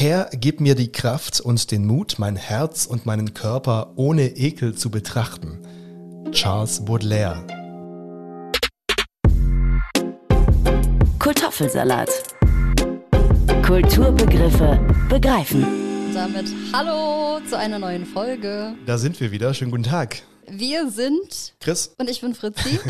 Herr, gib mir die Kraft und den Mut, mein Herz und meinen Körper ohne Ekel zu betrachten. Charles Baudelaire. Kartoffelsalat. Kulturbegriffe begreifen. Damit hallo zu einer neuen Folge. Da sind wir wieder. Schönen guten Tag. Wir sind Chris. und ich bin Fritzi.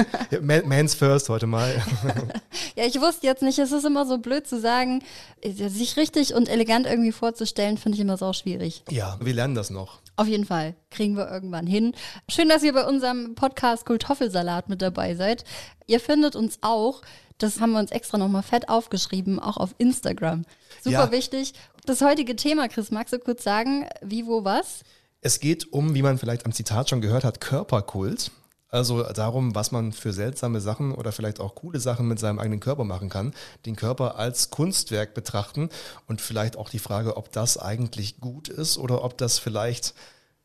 Mans first heute mal. ja, ich wusste jetzt nicht, es ist immer so blöd zu sagen, sich richtig und elegant irgendwie vorzustellen, finde ich immer so schwierig. Ja, wir lernen das noch. Auf jeden Fall. Kriegen wir irgendwann hin. Schön, dass ihr bei unserem Podcast Kultoffelsalat mit dabei seid. Ihr findet uns auch, das haben wir uns extra nochmal fett aufgeschrieben, auch auf Instagram. Super Ja. wichtig. Das heutige Thema, Chris, magst du kurz sagen, wie, wo, was? Es geht um, wie man vielleicht am Zitat schon gehört hat, Körperkult. Also darum, was man für seltsame Sachen oder vielleicht auch coole Sachen mit seinem eigenen Körper machen kann. Den Körper als Kunstwerk betrachten und vielleicht auch die Frage, ob das eigentlich gut ist oder ob das vielleicht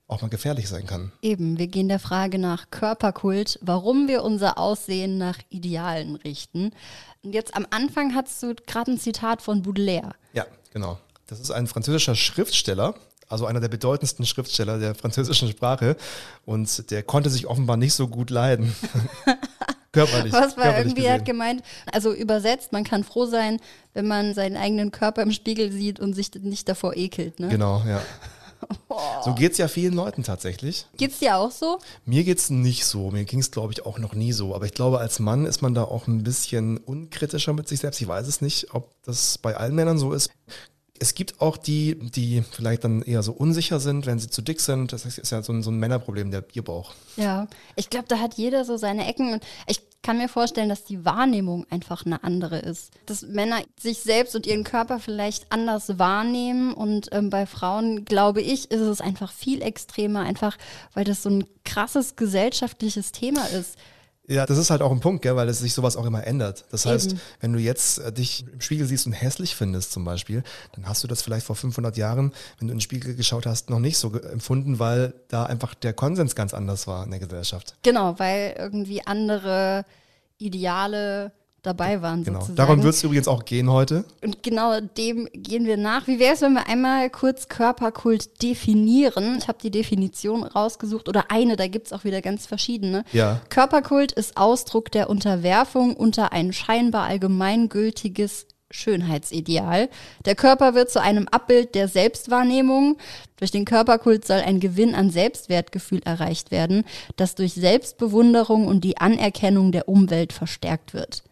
auch mal gefährlich sein kann. Eben, wir gehen der Frage nach Körperkult, warum wir unser Aussehen nach Idealen richten. Und jetzt am Anfang hast du gerade ein Zitat von Baudelaire. Ja, genau. Das ist ein französischer Schriftsteller, also einer der bedeutendsten Schriftsteller der französischen Sprache. Und der konnte sich offenbar nicht so gut leiden. körperlich. Was war körperlich irgendwie, er hat gemeint, also übersetzt, man kann froh sein, wenn man seinen eigenen Körper im Spiegel sieht und sich nicht davor ekelt. Ne? Genau, ja. So geht's ja vielen Leuten tatsächlich. Geht's dir auch so? Mir geht's nicht so. Mir ging's, glaube ich, auch noch nie so. Aber ich glaube, als Mann ist man da auch ein bisschen unkritischer mit sich selbst. Ich weiß es nicht, ob das bei allen Männern so ist. Es gibt auch die, die vielleicht dann eher so unsicher sind, wenn sie zu dick sind. Das ist ja so ein, so ein Männerproblem, der Bierbauch. Ja, ich glaube, da hat jeder so seine Ecken und ich kann mir vorstellen, dass die Wahrnehmung einfach eine andere ist. Dass Männer sich selbst und ihren Körper vielleicht anders wahrnehmen und ähm, bei Frauen, glaube ich, ist es einfach viel extremer, einfach weil das so ein krasses gesellschaftliches Thema ist. Ja, das ist halt auch ein Punkt, gell, weil es sich sowas auch immer ändert. Das heißt, Eben. wenn du jetzt äh, dich im Spiegel siehst und hässlich findest zum Beispiel, dann hast du das vielleicht vor 500 Jahren, wenn du in den Spiegel geschaut hast, noch nicht so empfunden, weil da einfach der Konsens ganz anders war in der Gesellschaft. Genau, weil irgendwie andere Ideale dabei waren Genau. sozusagen. Darum wird es übrigens auch gehen heute. Und genau dem gehen wir nach. Wie wäre es, wenn wir einmal kurz Körperkult definieren? Ich habe die Definition rausgesucht oder eine, da gibt es auch wieder ganz verschiedene. Ja. Körperkult ist Ausdruck der Unterwerfung unter ein scheinbar allgemeingültiges Schönheitsideal. Der Körper wird zu einem Abbild der Selbstwahrnehmung. Durch den Körperkult soll ein Gewinn an Selbstwertgefühl erreicht werden, das durch Selbstbewunderung und die Anerkennung der Umwelt verstärkt wird.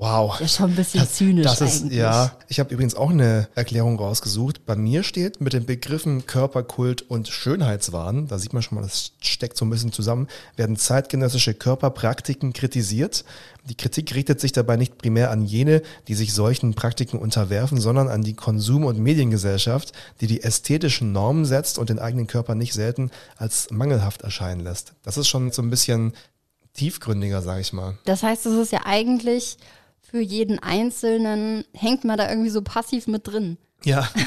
Wow. Ja, schon ein bisschen zynisch Das ist, eigentlich. ja. Ich habe übrigens auch eine Erklärung rausgesucht. Bei mir steht mit den Begriffen Körperkult und Schönheitswahn, da sieht man schon mal, das steckt so ein bisschen zusammen, werden zeitgenössische Körperpraktiken kritisiert. Die Kritik richtet sich dabei nicht primär an jene, die sich solchen Praktiken unterwerfen, sondern an die Konsum- und Mediengesellschaft, die die ästhetischen Normen setzt und den eigenen Körper nicht selten als mangelhaft erscheinen lässt. Das ist schon so ein bisschen tiefgründiger, sage ich mal. Das heißt, es ist ja eigentlich für jeden Einzelnen, hängt man da irgendwie so passiv mit drin. Ja.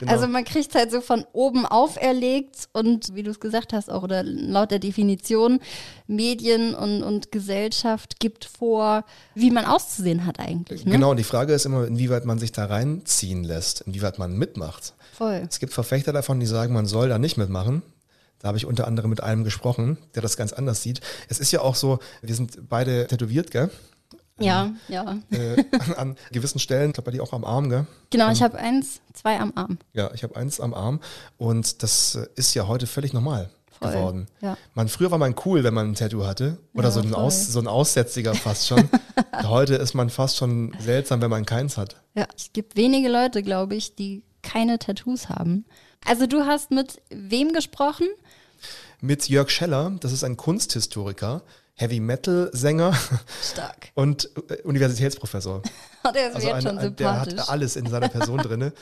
Genau. Also man kriegt halt so von oben auferlegt und wie du es gesagt hast, auch oder laut der Definition, Medien und, und Gesellschaft gibt vor, wie man auszusehen hat eigentlich. Ne? Genau, und die Frage ist immer, inwieweit man sich da reinziehen lässt, inwieweit man mitmacht. Voll. Es gibt Verfechter davon, die sagen, man soll da nicht mitmachen. Da habe ich unter anderem mit einem gesprochen, der das ganz anders sieht. Es ist ja auch so, wir sind beide tätowiert, gell? Ja, ja. Äh, an gewissen Stellen, ich glaube bei dir auch am Arm, gell? Genau, ich habe eins, zwei am Arm. Ja, ich habe eins am Arm und das äh, ist ja heute völlig normal Voll, geworden. ja. Man, früher war man cool, wenn man ein Tattoo hatte oder Ja, so, ein. Aus, so ein Aussätziger fast schon. heute ist man fast schon seltsam, wenn man keins hat. Ja, es gibt wenige Leute, glaube ich, die keine Tattoos haben. Also du hast mit wem gesprochen? mit Jörg Scheller, das ist ein Kunsthistoriker, Heavy Metal Sänger Stark. und äh, Universitätsprofessor. Der ist Also jetzt ein, schon ein, der sympathisch. hat alles in seiner Person drinne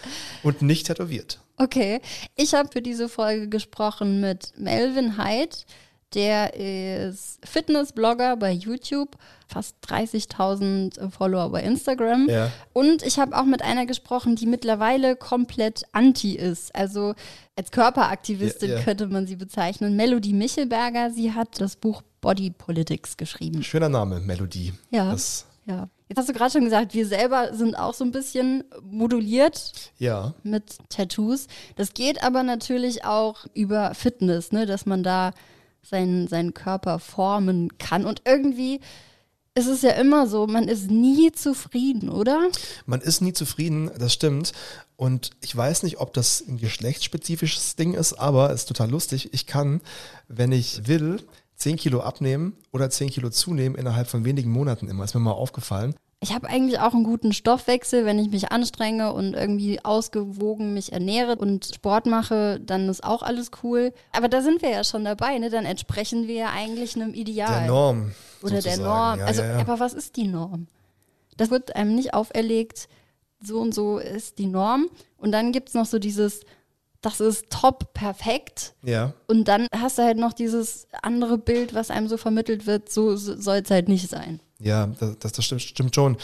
und nicht tätowiert. Okay, ich habe für diese Folge gesprochen mit Melvin Hyde. Der ist Fitnessblogger bei YouTube, fast 30.000 Follower bei Instagram. Ja. Und ich habe auch mit einer gesprochen, die mittlerweile komplett anti ist. Also als Körperaktivistin Ja, ja. könnte man sie bezeichnen. Melody Michelberger, sie hat das Buch Body Politics geschrieben. Schöner Name, Melodie. Ja. Das Ja. Jetzt hast du gerade schon gesagt, wir selber sind auch so ein bisschen moduliert Ja, mit Tattoos. Das geht aber natürlich auch über Fitness, ne? dass man da seinen, seinen Körper formen kann. Und irgendwie ist es ja immer so, man ist nie zufrieden, oder? man ist nie zufrieden, das stimmt. Und ich weiß nicht, ob das ein geschlechtsspezifisches Ding ist, aber es ist total lustig. Ich kann, wenn ich will, 10 Kilo abnehmen oder 10 Kilo zunehmen innerhalb von wenigen Monaten immer. Ist mir mal aufgefallen. Ich habe eigentlich auch einen guten Stoffwechsel, wenn ich mich anstrenge und irgendwie ausgewogen mich ernähre und Sport mache, dann ist auch alles cool. Aber da sind wir ja schon dabei, ne? Dann entsprechen wir ja eigentlich einem Ideal. Der Norm. Oder der sozusagen. Norm. Ja, also, ja, ja. aber was ist die Norm? Das wird einem nicht auferlegt, so und so ist die Norm. Und dann gibt's noch so dieses, das ist top, perfekt. ja. Und dann hast du halt noch dieses andere Bild, was einem so vermittelt wird, so soll es halt nicht sein. Ja, das, das, das stimmt, stimmt schon.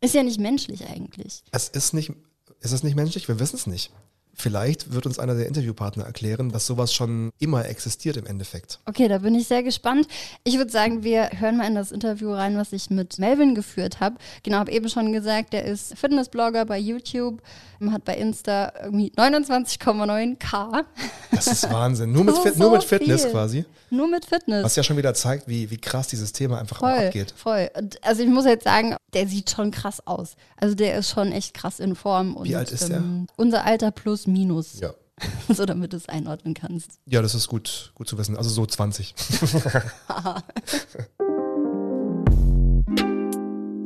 Ist ja nicht menschlich eigentlich. Es ist nicht, ist es nicht menschlich? Wir wissen es nicht. Vielleicht wird uns einer der Interviewpartner erklären, dass sowas schon immer existiert im Endeffekt. Okay, da bin ich sehr gespannt. Ich würde sagen, wir hören mal in das Interview rein, was ich mit Melvin geführt habe. Genau, habe eben schon gesagt, der ist Fitnessblogger bei YouTube, hat bei Insta irgendwie 29,9k. Das ist Wahnsinn. Nur mit, Das Fit, nur so mit Fitness viel. quasi. Nur mit Fitness. Was ja schon wieder zeigt, wie, wie krass dieses Thema einfach Voll, abgeht. voll. Also ich muss jetzt sagen, der sieht schon krass aus. Also der ist schon echt krass in Form. Und, Wie alt ist der? Unser Alter plus minus. Ja. So damit du es einordnen kannst. Ja, das ist gut, gut zu wissen. Also so 20.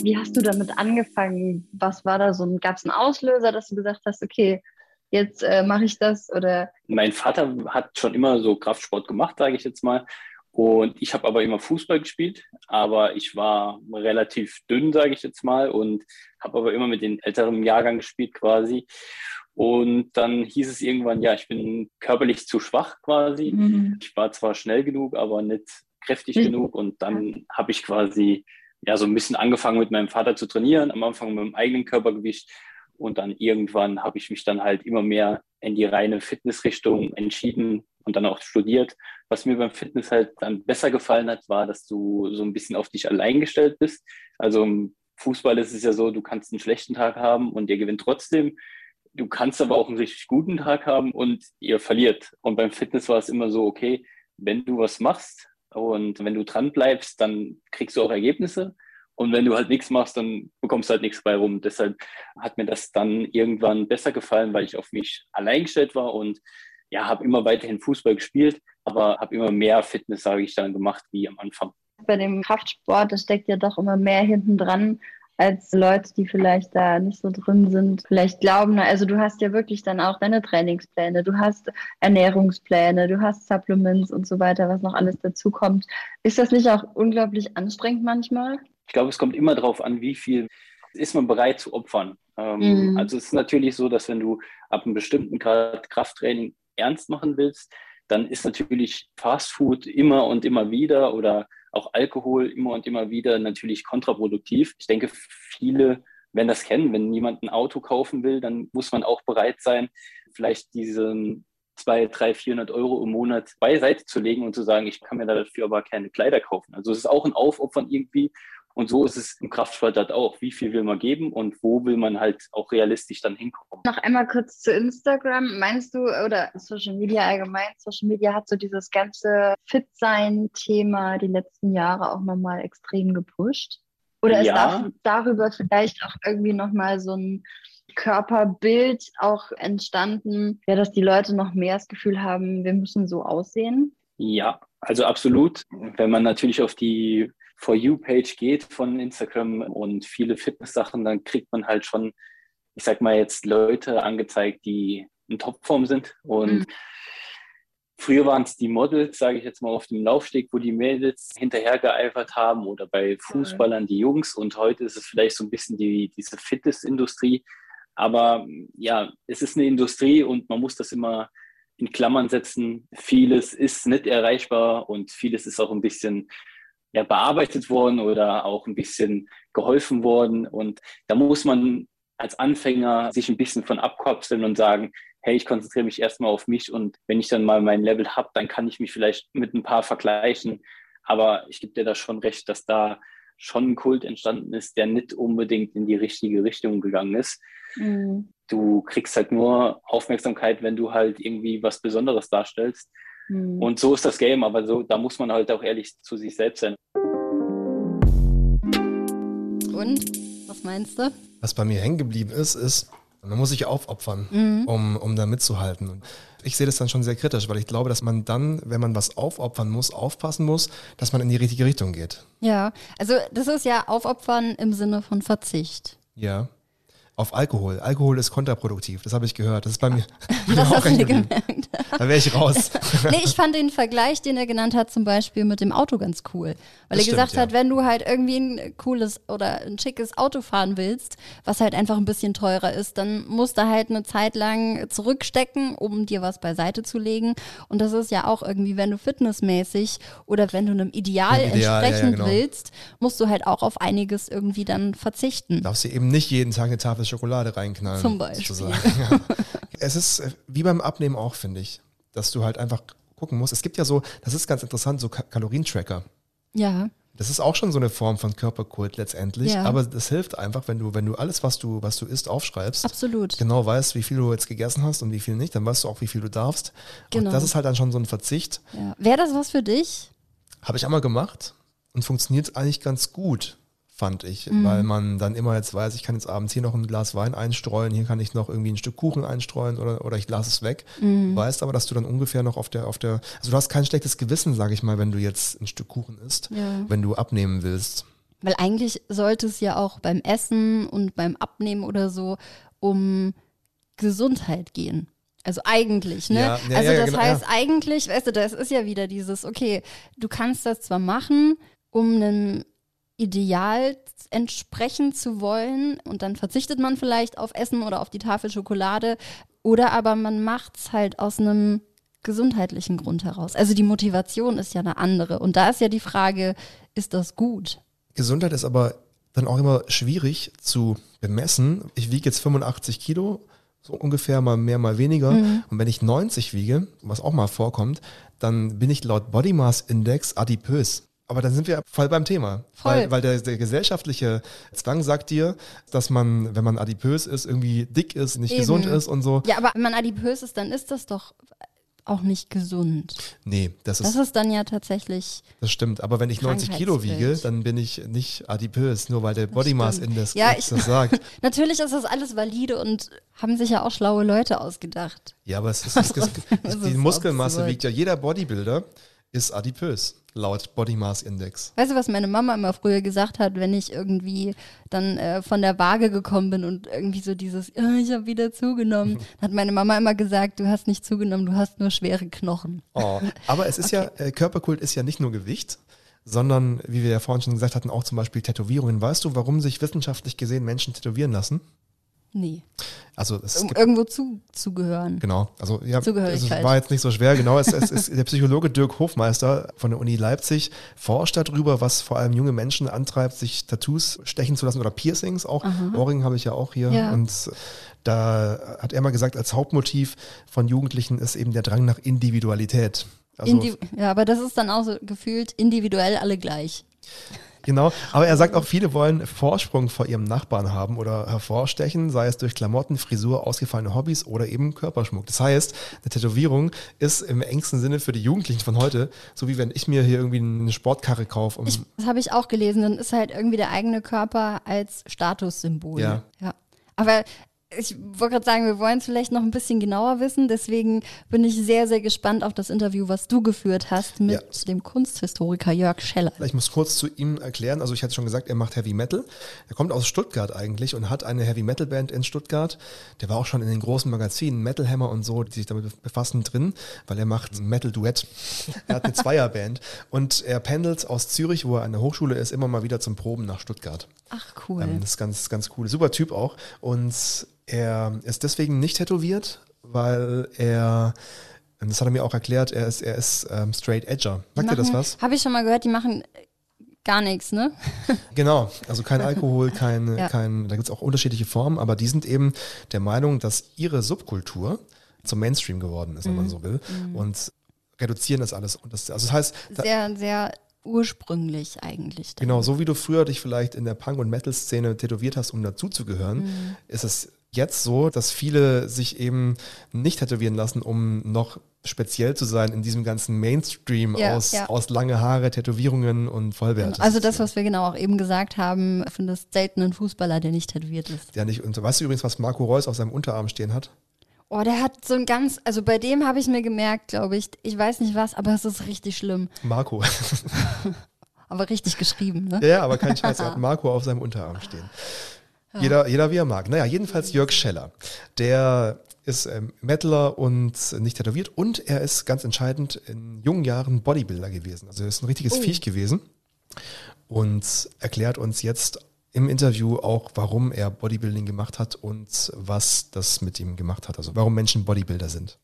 Wie hast du damit angefangen? Was war da so ein, gab es einen Auslöser, dass du gesagt hast, okay, jetzt äh, mache ich das oder Mein Vater hat schon immer so Kraftsport gemacht, sage ich jetzt mal. Und ich habe aber immer Fußball gespielt, aber ich war relativ dünn, sage ich jetzt mal, und habe aber immer mit den älteren Jahrgang gespielt quasi. Und dann hieß es irgendwann, ja, ich bin körperlich zu schwach quasi. Mhm. Ich war zwar schnell genug, aber nicht kräftig Mhm. genug. Und dann habe ich quasi ja so ein bisschen angefangen mit meinem Vater zu trainieren, am Anfang mit dem eigenen Körpergewicht. Und dann irgendwann habe ich mich dann halt immer mehr in die reine Fitnessrichtung entschieden und dann auch studiert. Was mir beim Fitness halt dann besser gefallen hat, war, dass du so ein bisschen auf dich allein gestellt bist. Also im Fußball ist es ja so, du kannst einen schlechten Tag haben und ihr gewinnt trotzdem. Du kannst aber auch einen richtig guten Tag haben und ihr verliert. Und beim Fitness war es immer so, okay, wenn du was machst und wenn du dran bleibst, dann kriegst du auch Ergebnisse. Und wenn du halt nichts machst, dann bekommst du halt nichts bei rum. Deshalb hat mir das dann irgendwann besser gefallen, weil ich auf mich allein gestellt war und ja, habe immer weiterhin Fußball gespielt, aber habe immer mehr Fitness, sage ich dann, gemacht wie am Anfang. bei dem Kraftsport, da steckt ja doch immer mehr hinten dran als Leute, die vielleicht da nicht so drin sind, vielleicht glauben. Also du hast ja wirklich dann auch deine Trainingspläne, du hast Ernährungspläne, du hast Supplements und so weiter, was noch alles dazu kommt. Ist das nicht auch unglaublich anstrengend manchmal? Ich glaube, es kommt immer darauf an, wie viel ist man bereit zu opfern. Ähm, Mhm. Also es ist natürlich so, dass wenn du ab einem bestimmten Grad Krafttraining ernst machen willst, dann ist natürlich Fastfood immer und immer wieder oder auch Alkohol immer und immer wieder natürlich kontraproduktiv. Ich denke, viele werden das kennen. Wenn jemand ein Auto kaufen will, dann muss man auch bereit sein, vielleicht diesen zwei, drei, 400 Euro im Monat beiseite zu legen und zu sagen, ich kann mir dafür aber keine Kleider kaufen. Also es ist auch ein Aufopfern irgendwie. Und so ist es im Kraftsport halt auch. Wie viel will man geben und wo will man halt auch realistisch dann hinkommen? Noch einmal kurz zu Instagram. Meinst du, oder Social Media allgemein, Social Media hat so dieses ganze Fit-Sein-Thema die letzten Jahre auch nochmal extrem gepusht? Oder ist Ja. da, darüber vielleicht auch irgendwie nochmal so ein Körperbild auch entstanden, ja, dass die Leute noch mehr das Gefühl haben, wir müssen so aussehen? Ja, also absolut. Wenn man natürlich auf die For You-Page geht von Instagram und viele Fitness-Sachen, dann kriegt man halt schon, ich sag mal jetzt Leute angezeigt, die in Topform sind. Und Mhm. früher waren es die Models, sage ich jetzt mal, auf dem Laufsteg, wo die Mädels hinterhergeeifert haben oder bei Fußballern die Jungs. Und heute ist es vielleicht so ein bisschen die, diese Fitness-Industrie. Aber ja, es ist eine Industrie und man muss das immer in Klammern setzen. Vieles ist nicht erreichbar und vieles ist auch ein bisschen ja, bearbeitet worden oder auch ein bisschen geholfen worden. Und da muss man als Anfänger sich ein bisschen von abkapseln und sagen, hey, ich konzentriere mich erstmal auf mich und wenn ich dann mal mein Level habe, dann kann ich mich vielleicht mit ein paar vergleichen. Aber ich gebe dir da schon recht, dass da schon ein Kult entstanden ist, der nicht unbedingt in die richtige Richtung gegangen ist. Mhm. Du kriegst halt nur Aufmerksamkeit, wenn du halt irgendwie was Besonderes darstellst. Mhm. Und so ist das Game, aber so, da muss man halt auch ehrlich zu sich selbst sein. Und was meinst du? Was bei mir hängen geblieben ist, ist, man muss sich aufopfern, mhm. um, um da mitzuhalten. Und ich sehe das dann schon sehr kritisch, weil ich glaube, dass man dann, wenn man was aufopfern muss, aufpassen muss, dass man in die richtige Richtung geht. Ja, also das ist ja aufopfern im Sinne von Verzicht. Ja auf Alkohol. Alkohol ist kontraproduktiv, das habe ich gehört. Das ist bei mir. das hast du gemerkt. Da wäre ich raus. nee, ich fand den Vergleich, den er genannt hat, zum Beispiel mit dem Auto ganz cool. Weil das er gesagt stimmt, hat, ja. wenn du halt irgendwie ein cooles oder ein schickes Auto fahren willst, was halt einfach ein bisschen teurer ist, dann musst du halt eine Zeit lang zurückstecken, um dir was beiseite zu legen. Und das ist ja auch irgendwie, wenn du fitnessmäßig oder wenn du einem Ideal, Ideal entsprechend ja, ja, genau. willst, musst du halt auch auf einiges irgendwie dann verzichten. Darfst du eben nicht jeden Tag eine Tafel Schokolade reinknallen. Zum Beispiel. Ja. Es ist äh, wie beim Abnehmen auch, finde ich, dass du halt einfach gucken musst. Es gibt ja so, das ist ganz interessant, so Kalorientracker. Ja. Das ist auch schon so eine Form von Körperkult letztendlich, ja. aber das hilft einfach, wenn du, wenn du alles, was du, was du isst, aufschreibst. Absolut. Genau weißt, wie viel du jetzt gegessen hast und wie viel nicht, dann weißt du auch, wie viel du darfst. Genau. Und das ist halt dann schon so ein Verzicht. Ja. Wäre das was für dich? Habe ich einmal gemacht und funktioniert eigentlich ganz gut fand ich, mhm. weil man dann immer jetzt weiß, ich kann jetzt abends hier noch ein Glas Wein einstreuen, hier kann ich noch irgendwie ein Stück Kuchen einstreuen oder, oder ich lasse es weg. Mhm. Weißt aber, dass du dann ungefähr noch auf der, auf der, also du hast kein schlechtes Gewissen, sage ich mal, wenn du jetzt ein Stück Kuchen isst, ja. wenn du abnehmen willst. Weil eigentlich sollte es ja auch beim Essen und beim Abnehmen oder so um Gesundheit gehen. Also eigentlich, ne? Ja, ja, also das genau, heißt eigentlich, weißt du, das ist ja wieder dieses, okay, du kannst das zwar machen, um einen Ideal entsprechen zu wollen und dann verzichtet man vielleicht auf Essen oder auf die Tafel Schokolade oder aber man macht es halt aus einem gesundheitlichen Grund heraus. Also die Motivation ist ja eine andere und da ist ja die Frage, ist das gut? Gesundheit ist aber dann auch immer schwierig zu bemessen. Ich wiege jetzt 85 Kilo, so ungefähr mal mehr, mal weniger. Mhm. Und wenn ich 90 wiege, was auch mal vorkommt, dann bin ich laut Body Mass Index adipös. Aber dann sind wir voll beim Thema. Voll. Weil, weil der, der, gesellschaftliche Zwang sagt dir, dass man, wenn man adipös ist, irgendwie dick ist, nicht Eben. gesund ist und so. Ja, aber wenn man adipös ist, dann ist das doch auch nicht gesund. Nee, das ist. Das ist dann ja tatsächlich. Das stimmt. Aber wenn ich 90 Kilo wiege, dann bin ich nicht adipös, nur weil der Body Mass Index ja, ich, das sagt. Natürlich ist das alles valide und haben sich ja auch schlaue Leute ausgedacht. Ja, aber es ist, es ist, es ist die Muskelmasse wiegt ja jeder Bodybuilder ist adipös, laut Body Mass Index. Weißt du, was meine Mama immer früher gesagt hat, wenn ich irgendwie dann äh, von der Waage gekommen bin und irgendwie so dieses, oh, ich habe wieder zugenommen, hat meine Mama immer gesagt, du hast nicht zugenommen, du hast nur schwere Knochen. Oh, aber es ist okay. ja, äh, Körperkult ist ja nicht nur Gewicht, sondern, wie wir ja vorhin schon gesagt hatten, auch zum Beispiel Tätowierungen. Weißt du, warum sich wissenschaftlich gesehen Menschen tätowieren lassen? Nee. Also es um irgendwo zu, zugehören. Genau. Also ja, es war jetzt nicht so schwer. Genau, es, es ist der Psychologe Dirk Hofmeister von der Uni Leipzig forscht darüber, was vor allem junge Menschen antreibt, sich Tattoos stechen zu lassen oder Piercings auch. Aha. Ohrring habe ich ja auch hier. Ja. Und da hat er mal gesagt, als Hauptmotiv von Jugendlichen ist eben der Drang nach Individualität. Also, Indi ja, aber das ist dann auch so gefühlt individuell alle gleich. Genau, aber er sagt auch, viele wollen Vorsprung vor ihrem Nachbarn haben oder hervorstechen, sei es durch Klamotten, Frisur, ausgefallene Hobbys oder eben Körperschmuck. Das heißt, eine Tätowierung ist im engsten Sinne für die Jugendlichen von heute, so wie wenn ich mir hier irgendwie eine Sportkarre kaufe. Um ich, das habe ich auch gelesen, dann ist halt irgendwie der eigene Körper als Statussymbol. Ja. ja. Aber ich wollte gerade sagen, wir wollen es vielleicht noch ein bisschen genauer wissen. Deswegen bin ich sehr, sehr gespannt auf das Interview, was du geführt hast mit ja. dem Kunsthistoriker Jörg Scheller. Ich muss kurz zu ihm erklären. Also ich hatte schon gesagt, er macht Heavy Metal. Er kommt aus Stuttgart eigentlich und hat eine Heavy Metal Band in Stuttgart. Der war auch schon in den großen Magazinen, Metal Hammer und so, die sich damit befassen, drin, weil er macht Metal Duett. Er hat eine Zweierband und er pendelt aus Zürich, wo er an der Hochschule ist, immer mal wieder zum Proben nach Stuttgart. Ach cool. Ähm, das ist ganz, ganz cool. Super Typ auch. Und er ist deswegen nicht tätowiert, weil er, das hat er mir auch erklärt, er ist, er ist ähm, straight edger. Sagt ihr das was? Habe ich schon mal gehört, die machen gar nichts, ne? genau, also kein Alkohol, kein, ja. kein da gibt es auch unterschiedliche Formen, aber die sind eben der Meinung, dass ihre Subkultur zum Mainstream geworden ist, wenn mhm. man so will. Mhm. Und reduzieren das alles. Und das, also das heißt, sehr, sehr ursprünglich eigentlich. Genau, so wie du früher dich vielleicht in der Punk- und Metal-Szene tätowiert hast, um dazuzugehören, mhm. ist es jetzt so, dass viele sich eben nicht tätowieren lassen, um noch speziell zu sein in diesem ganzen Mainstream ja, aus, ja. aus lange Haare, Tätowierungen und Vollwert. Also das, was wir genau auch eben gesagt haben, findest selten einen Fußballer, der nicht tätowiert ist. Ja, nicht. Und weißt du übrigens, was Marco Reus auf seinem Unterarm stehen hat? Oh, der hat so ein ganz, also bei dem habe ich mir gemerkt, glaube ich, ich weiß nicht was, aber es ist richtig schlimm. Marco. aber richtig geschrieben, ne? Ja, aber kein Scheiß, er hat Marco auf seinem Unterarm stehen. Ja. Jeder, jeder wie er mag. Naja, jedenfalls Jörg Scheller. Der ist ähm, Metaler und nicht tätowiert und er ist ganz entscheidend in jungen Jahren Bodybuilder gewesen. Also er ist ein richtiges oh. Viech gewesen und erklärt uns jetzt im Interview auch, warum er Bodybuilding gemacht hat und was das mit ihm gemacht hat. Also warum Menschen Bodybuilder sind.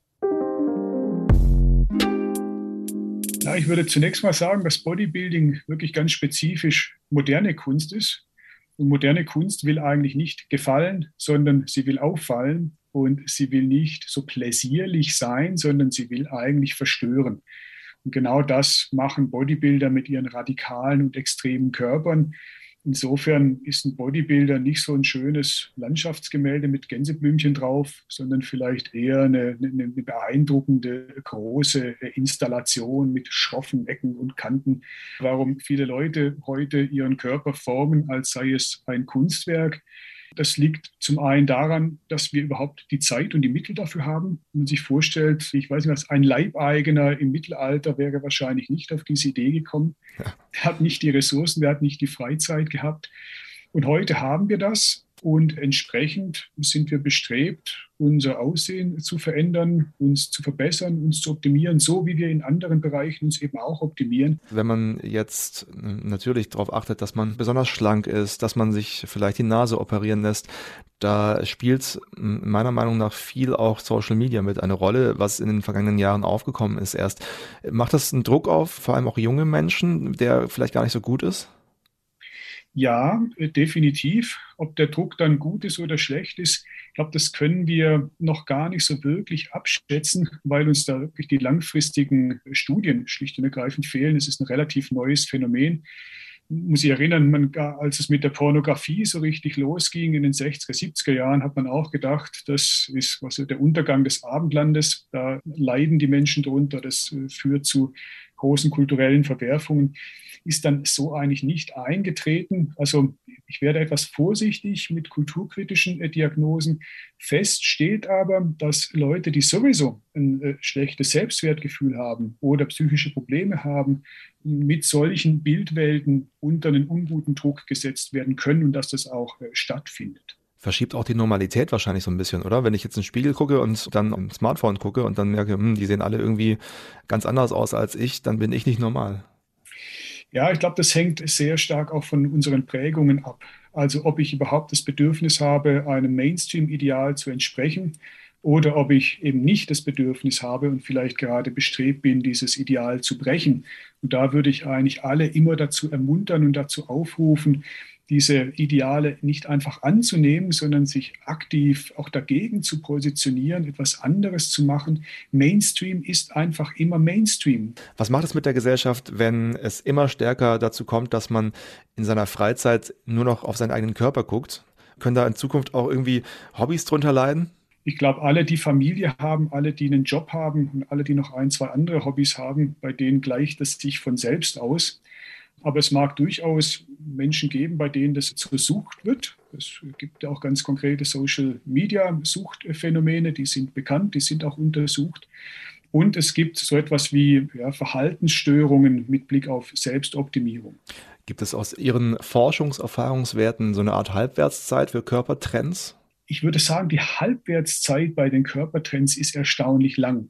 Ja, ich würde zunächst mal sagen, dass Bodybuilding wirklich ganz spezifisch moderne Kunst ist. Und moderne Kunst will eigentlich nicht gefallen, sondern sie will auffallen und sie will nicht so pläsierlich sein, sondern sie will eigentlich verstören. Und genau das machen Bodybuilder mit ihren radikalen und extremen Körpern. Insofern ist ein Bodybuilder nicht so ein schönes Landschaftsgemälde mit Gänseblümchen drauf, sondern vielleicht eher eine, eine, beeindruckende große Installation mit schroffen Ecken und Kanten. Warum viele Leute heute ihren Körper formen, als sei es ein Kunstwerk, das liegt zum einen daran, dass wir überhaupt die Zeit und die Mittel dafür haben. Wenn man sich vorstellt, ich weiß nicht was, ein Leibeigener im Mittelalter wäre wahrscheinlich nicht auf diese Idee gekommen. Ja. Der hat nicht die Ressourcen, der hat nicht die Freizeit gehabt. Und heute haben wir das. Und entsprechend sind wir bestrebt, unser Aussehen zu verändern, uns zu verbessern, uns zu optimieren, so wie wir in anderen Bereichen uns eben auch optimieren. Wenn man jetzt natürlich darauf achtet, dass man besonders schlank ist, dass man sich vielleicht die Nase operieren lässt, da spielt meiner Meinung nach viel auch Social Media mit eine Rolle, was in den vergangenen Jahren aufgekommen ist erst. Macht das einen Druck auf, vor allem auch junge Menschen, der vielleicht gar nicht so gut ist? Ja, definitiv. Ob der Druck dann gut ist oder schlecht ist, ich glaube, das können wir noch gar nicht so wirklich abschätzen, weil uns da wirklich die langfristigen Studien schlicht und ergreifend fehlen. Es ist ein relativ neues Phänomen. Muss ich erinnern, man, als es mit der Pornografie so richtig losging in den 60er, 70er Jahren, hat man auch gedacht, das ist was, der Untergang des Abendlandes. Da leiden die Menschen drunter. Das äh, führt zu großen kulturellen Verwerfungen ist dann so eigentlich nicht eingetreten. Also ich werde etwas vorsichtig mit kulturkritischen äh, Diagnosen. Fest steht aber, dass Leute, die sowieso ein äh, schlechtes Selbstwertgefühl haben oder psychische Probleme haben, mit solchen Bildwelten unter einen unguten Druck gesetzt werden können und dass das auch äh, stattfindet verschiebt auch die Normalität wahrscheinlich so ein bisschen, oder? Wenn ich jetzt in den Spiegel gucke und dann am Smartphone gucke und dann merke, hm, die sehen alle irgendwie ganz anders aus als ich, dann bin ich nicht normal. Ja, ich glaube, das hängt sehr stark auch von unseren Prägungen ab. Also ob ich überhaupt das Bedürfnis habe, einem Mainstream-Ideal zu entsprechen oder ob ich eben nicht das Bedürfnis habe und vielleicht gerade bestrebt bin, dieses Ideal zu brechen. Und da würde ich eigentlich alle immer dazu ermuntern und dazu aufrufen, diese Ideale nicht einfach anzunehmen, sondern sich aktiv auch dagegen zu positionieren, etwas anderes zu machen. Mainstream ist einfach immer Mainstream. Was macht es mit der Gesellschaft, wenn es immer stärker dazu kommt, dass man in seiner Freizeit nur noch auf seinen eigenen Körper guckt? Können da in Zukunft auch irgendwie Hobbys drunter leiden? Ich glaube, alle, die Familie haben, alle, die einen Job haben und alle, die noch ein, zwei andere Hobbys haben, bei denen gleicht es sich von selbst aus. Aber es mag durchaus Menschen geben, bei denen das zur Sucht wird. Es gibt ja auch ganz konkrete Social-Media-Suchtphänomene, die sind bekannt, die sind auch untersucht. Und es gibt so etwas wie ja, Verhaltensstörungen mit Blick auf Selbstoptimierung. Gibt es aus Ihren Forschungserfahrungswerten so eine Art Halbwertszeit für Körpertrends? Ich würde sagen, die Halbwertszeit bei den Körpertrends ist erstaunlich lang.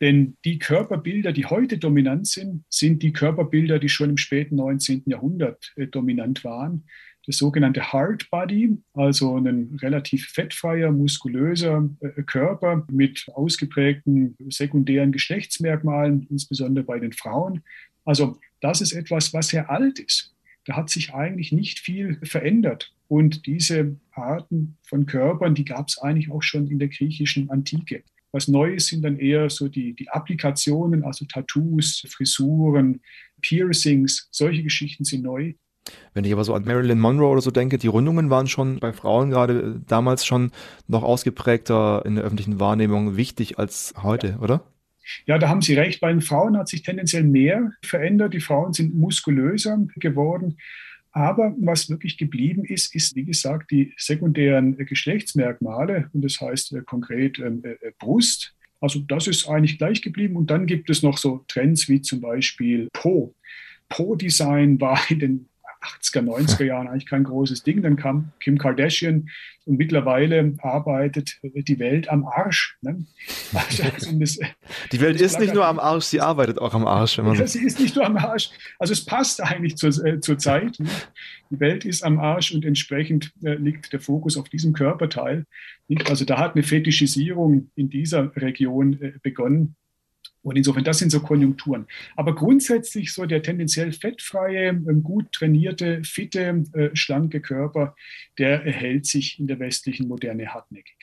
Denn die Körperbilder, die heute dominant sind, sind die Körperbilder, die schon im späten 19. Jahrhundert äh, dominant waren. Das sogenannte Hard Body, also ein relativ fettfreier, muskulöser äh, Körper mit ausgeprägten sekundären Geschlechtsmerkmalen, insbesondere bei den Frauen. Also das ist etwas, was sehr alt ist. Da hat sich eigentlich nicht viel verändert. Und diese Arten von Körpern, die gab es eigentlich auch schon in der griechischen Antike. Was neu ist, sind dann eher so die, die Applikationen, also Tattoos, Frisuren, Piercings, solche Geschichten sind neu. Wenn ich aber so an Marilyn Monroe oder so denke, die Rundungen waren schon bei Frauen gerade äh, damals schon noch ausgeprägter in der öffentlichen Wahrnehmung wichtig als heute, ja. oder? Ja, da haben Sie recht. Bei den Frauen hat sich tendenziell mehr verändert. Die Frauen sind muskulöser geworden. Aber was wirklich geblieben ist, ist, wie gesagt, die sekundären Geschlechtsmerkmale. Und das heißt äh, konkret ähm, äh, äh, Brust. Also das ist eigentlich gleich geblieben. Und dann gibt es noch so Trends wie zum Beispiel Po. Po-Design war in den 80er, 90er Jahren eigentlich kein großes Ding. Dann kam Kim Kardashian und mittlerweile arbeitet die Welt am Arsch. Ne? Also das, die Welt ist nicht nur am Arsch, sie arbeitet auch am Arsch. Wenn man ja, sie ist nicht nur am Arsch. Also es passt eigentlich zur, äh, zur Zeit. Ne? Die Welt ist am Arsch und entsprechend äh, liegt der Fokus auf diesem Körperteil. Nicht? Also da hat eine Fetischisierung in dieser Region äh, begonnen. Und insofern, das sind so Konjunkturen. Aber grundsätzlich so der tendenziell fettfreie, ähm, gut trainierte, fitte, äh, schlanke Körper, der erhält sich in der westlichen Moderne hartnäckig.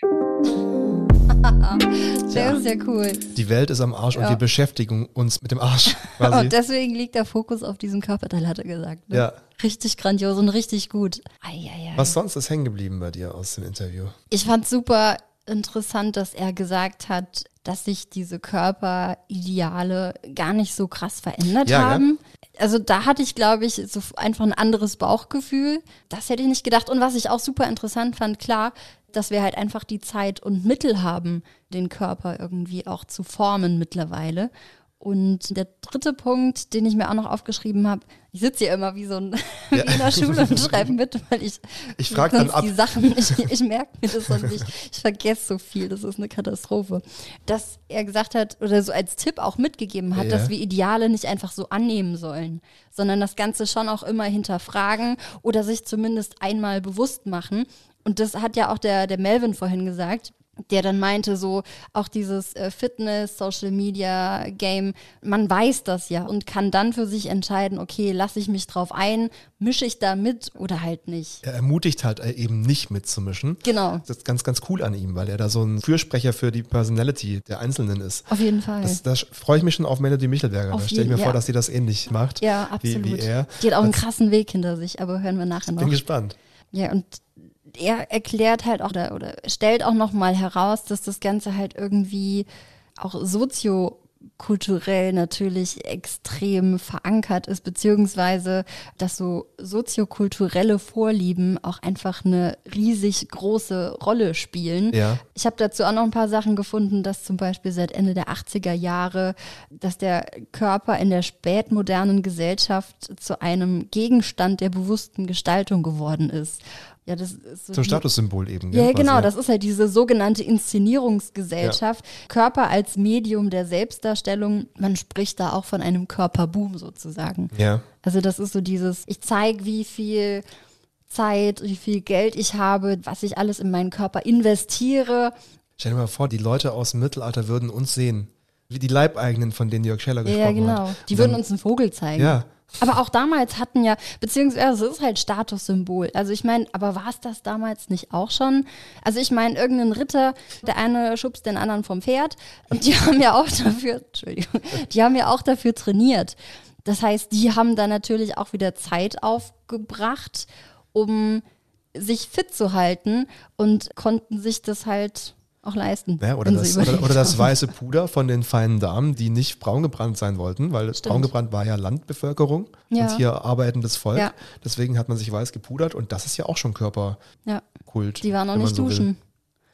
sehr, ja. sehr cool. Die Welt ist am Arsch ja. und wir beschäftigen uns mit dem Arsch. Quasi. Und deswegen liegt der Fokus auf diesem Körperteil, hat er gesagt. Ne? Ja. Richtig grandios und richtig gut. Ei, ei, ei. Was sonst ist hängen geblieben bei dir aus dem Interview? Ich fand super interessant, dass er gesagt hat, dass sich diese Körperideale gar nicht so krass verändert ja, haben. Ja. Also da hatte ich, glaube ich, so einfach ein anderes Bauchgefühl. Das hätte ich nicht gedacht. Und was ich auch super interessant fand, klar, dass wir halt einfach die Zeit und Mittel haben, den Körper irgendwie auch zu formen mittlerweile. Und der dritte Punkt, den ich mir auch noch aufgeschrieben habe, ich sitze hier immer wie so ein ja. wie in der Schule und schreibe mit, weil ich, ich frage dann ab. die Sachen, ich, ich merke mir das sonst nicht. Ich vergesse so viel, das ist eine Katastrophe. Dass er gesagt hat oder so als Tipp auch mitgegeben hat, ja. dass wir Ideale nicht einfach so annehmen sollen, sondern das Ganze schon auch immer hinterfragen oder sich zumindest einmal bewusst machen. Und das hat ja auch der, der Melvin vorhin gesagt der dann meinte, so auch dieses äh, Fitness, Social Media Game, man weiß das ja und kann dann für sich entscheiden, okay, lasse ich mich drauf ein, mische ich da mit oder halt nicht. Er ermutigt halt äh, eben nicht mitzumischen. Genau. Das ist ganz, ganz cool an ihm, weil er da so ein Fürsprecher für die Personality der Einzelnen ist. Auf jeden Fall. da freue ich mich schon auf Melody Michelberger. Auf da stelle ich mir ja. vor, dass sie das ähnlich macht. Ja, absolut. Wie, wie er. Die hat auch einen krassen Weg hinter sich, aber hören wir nachher noch. Bin gespannt. Ja, und er erklärt halt auch oder, oder stellt auch nochmal heraus, dass das Ganze halt irgendwie auch sozio kulturell natürlich extrem verankert ist, beziehungsweise dass so soziokulturelle Vorlieben auch einfach eine riesig große Rolle spielen. Ja. Ich habe dazu auch noch ein paar Sachen gefunden, dass zum Beispiel seit Ende der 80er Jahre, dass der Körper in der spätmodernen Gesellschaft zu einem Gegenstand der bewussten Gestaltung geworden ist. Ja, das ist so Zum Statussymbol eben. Ja, genau, das ist halt diese sogenannte Inszenierungsgesellschaft. Ja. Körper als Medium der Selbstdarstellung. Man spricht da auch von einem Körperboom sozusagen. Ja. Also das ist so dieses, ich zeige, wie viel Zeit, wie viel Geld ich habe, was ich alles in meinen Körper investiere. Stell dir mal vor, die Leute aus dem Mittelalter würden uns sehen. Wie die Leibeigenen, von denen Jörg Scheller gesprochen hat. Ja, genau. Hat. Die würden uns einen Vogel zeigen. Ja. Aber auch damals hatten ja, beziehungsweise es ist halt Statussymbol. Also ich meine, aber war es das damals nicht auch schon? Also ich meine, irgendein Ritter, der eine schubst den anderen vom Pferd und die haben ja auch dafür, Entschuldigung, die haben ja auch dafür trainiert. Das heißt, die haben dann natürlich auch wieder Zeit aufgebracht, um sich fit zu halten und konnten sich das halt auch leisten. Ja, oder, das, oder, oder, das weiße Puder von den feinen Damen, die nicht braun gebrannt sein wollten, weil Stimmt. braun gebrannt war ja Landbevölkerung ja. und hier arbeitendes Volk. Ja. Deswegen hat man sich weiß gepudert und das ist ja auch schon Körperkult. Die waren noch nicht so duschen.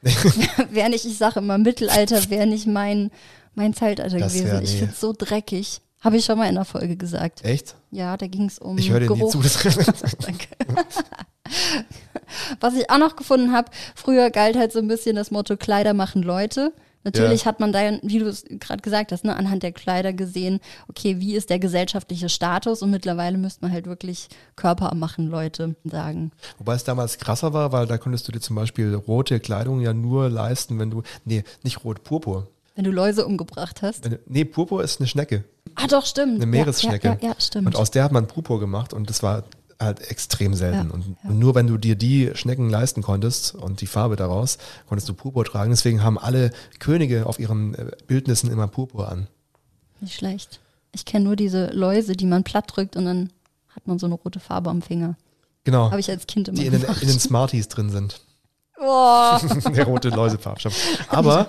wäre nicht, ich sage immer, Mittelalter wäre nicht mein, mein Zeitalter das gewesen. Wär, nee. Ich finde es so dreckig. Habe ich schon mal in der Folge gesagt. Echt? Ja, da ging es um Ich höre dir nie zu. Danke. Was ich auch noch gefunden habe, früher galt halt so ein bisschen das Motto Kleider machen Leute. Natürlich ja. hat man da, wie du es gerade gesagt hast, ne, anhand der Kleider gesehen, okay, wie ist der gesellschaftliche Status und mittlerweile müsste man halt wirklich Körper machen Leute sagen. Wobei es damals krasser war, weil da konntest du dir zum Beispiel rote Kleidung ja nur leisten, wenn du, nee, nicht rot, Purpur. Wenn du Läuse umgebracht hast? Wenn, nee, Purpur ist eine Schnecke. Ah, doch, stimmt. Eine Meeresschnecke. Ja, ja, ja, stimmt. Und aus der hat man Purpur gemacht und das war halt extrem selten. Ja, und, ja. nur wenn du dir die Schnecken leisten konntest und die Farbe daraus, konntest du Purpur tragen. Deswegen haben alle Könige auf ihren äh, Bildnissen immer Purpur an. Nicht schlecht. Ich kenne nur diese Läuse, die man platt drückt und dann hat man so eine rote Farbe am Finger. Genau. Habe ich als Kind immer die in den, in den Smarties drin sind. Oh, Der rote Läusefarbstoff. Aber,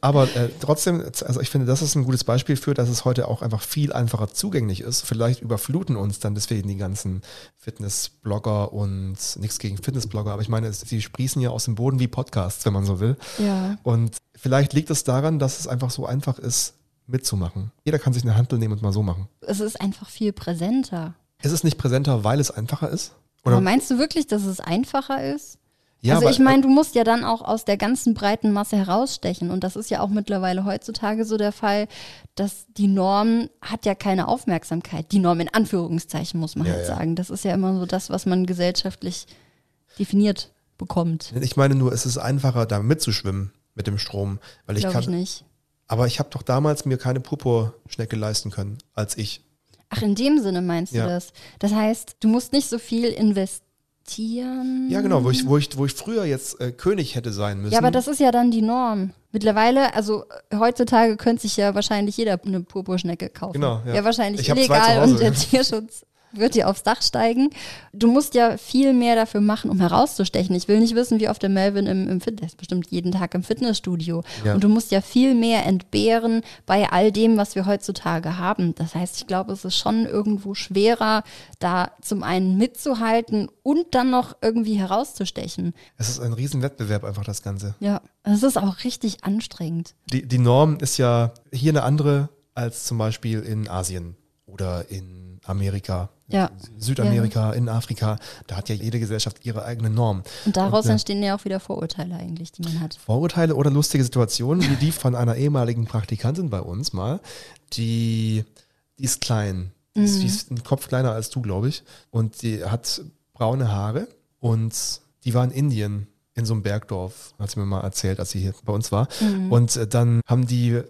aber äh, trotzdem, also ich finde, das ist ein gutes Beispiel für, dass es heute auch einfach viel einfacher zugänglich ist. Vielleicht überfluten uns dann deswegen die ganzen Fitnessblogger und nichts gegen Fitnessblogger, aber ich meine, sie sprießen ja aus dem Boden wie Podcasts, wenn man so will. ja. Und vielleicht liegt es daran, dass es einfach so einfach ist, mitzumachen. Jeder kann sich eine Handel nehmen und mal so machen. Es ist einfach viel präsenter. Ist es nicht präsenter, weil es einfacher ist? Aber meinst du wirklich, dass es einfacher ist? Ja, also ich meine, du musst ja dann auch aus der ganzen breiten Masse herausstechen. Und das ist ja auch mittlerweile heutzutage so der Fall, dass die Norm hat ja keine Aufmerksamkeit. Die Norm in Anführungszeichen muss man Ja, halt ja. sagen. Das ist ja immer so das, was man gesellschaftlich definiert bekommt. ich meine nur, es ist einfacher, da mitzuschwimmen mit dem Strom, weil ich kann, ich nicht. Aber ich habe doch damals mir keine Purpurschnecke leisten können als ich. Ach, in dem Sinne meinst du das? Das heißt, du musst nicht so viel investieren. Ja, genau, wo ich, wo ich, wo ich früher jetzt äh, König hätte sein müssen. Ja, aber das ist ja dann die Norm. Mittlerweile, also äh, heutzutage könnte sich ja wahrscheinlich jeder eine Purpurschnecke kaufen. Genau, ja. ja. wahrscheinlich illegal und der Tierschutz wird dir aufs Dach steigen. Du musst ja viel mehr dafür machen, um herauszustechen. Ich will nicht wissen, wie oft der Melvin im, im Fitness, bestimmt jeden Tag im Fitnessstudio. Ja. Und du musst ja viel mehr entbehren bei all dem, was wir heutzutage haben. Das heißt, ich glaube, es ist schon irgendwo schwerer, da zum einen mitzuhalten und dann noch irgendwie herauszustechen. es ist ein Riesenwettbewerb einfach das Ganze. Ja, es ist auch richtig anstrengend. Die, die Norm ist ja hier eine andere als zum Beispiel in Asien oder in Amerika, Ja. Südamerika, in Afrika. Da hat ja jede Gesellschaft ihre eigene Norm. Und daraus Und, ja. entstehen ja auch wieder Vorurteile eigentlich, die man hat. Vorurteile oder lustige Situationen, wie die von einer ehemaligen Praktikantin bei uns mal, die, die ist klein. Die ist, die ist ein Kopf kleiner als du, glaube ich. Und die hat braune Haare und die war in Indien in so einem Bergdorf, hat sie mir mal erzählt, als sie hier bei uns war. Und äh, dann haben die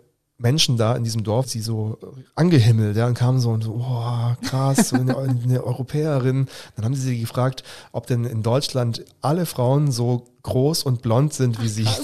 Menschen da in diesem Dorf sie so angehimmelt, ja, und kamen so und so, oh, krass, so eine, eine Europäerin. Dann haben sie sie gefragt, ob denn in Deutschland alle Frauen so groß und blond sind wie sie.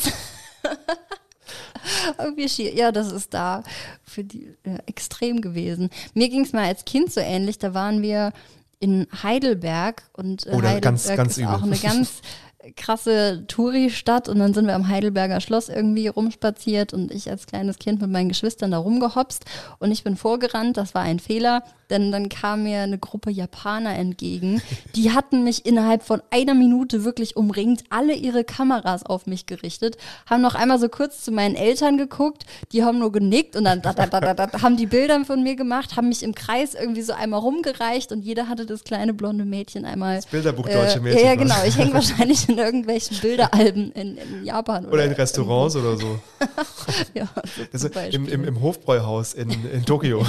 Irgendwie schier. Ja, das ist da für die äh, extrem gewesen. Mir ging es mal als Kind so ähnlich. Da waren wir in Heidelberg und äh, Oh, da Heidelberg ganz- ganz ist auch übel. eine ganz krasse Touri-Stadt und dann sind wir am Heidelberger Schloss irgendwie rumspaziert und ich als kleines Kind mit meinen Geschwistern da rumgehopst und ich bin vorgerannt, das war ein Fehler, denn dann kam mir eine Gruppe Japaner entgegen, die hatten mich innerhalb von einer Minute wirklich umringt, alle ihre Kameras auf mich gerichtet, haben noch einmal so kurz zu meinen Eltern geguckt, die haben nur genickt und dann da, da, da, da, da, haben die Bilder von mir gemacht, haben mich im Kreis irgendwie so einmal rumgereicht und jeder hatte das kleine blonde Mädchen einmal. Das Bilderbuch Deutsche äh, Mädchen, Ja, ja, was? genau. Ich hänge wahrscheinlich in irgendwelchen Bilderalben in, in Japan. Oder in Restaurants oder so. Ja, ist im, im, Im Hofbräuhaus in, in Tokio.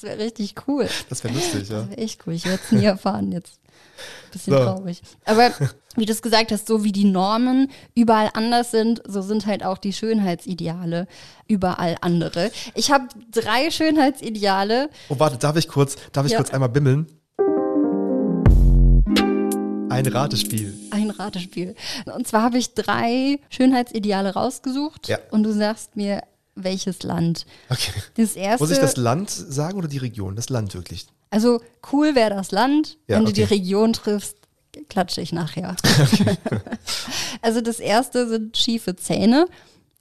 Das wäre richtig cool. Das wäre lustig, ja. Das wäre echt cool. Ich werde es nie erfahren jetzt. Bisschen So. traurig. Aber wie du es gesagt hast, so wie die Normen überall anders sind, so sind halt auch die Schönheitsideale überall andere. Ich habe drei Schönheitsideale. Oh, warte, darf ich kurz, darf ich Ja. kurz einmal bimmeln? Ein Ratespiel. Ein Ratespiel. Und zwar habe ich drei Schönheitsideale rausgesucht Ja. und du sagst mir, welches Land. Okay. Das erste. Muss ich das Land sagen oder die Region? Das Land wirklich. Also cool wäre das Land. Ja, Wenn du okay. die Region triffst, klatsche ich nachher. also das erste sind schiefe Zähne.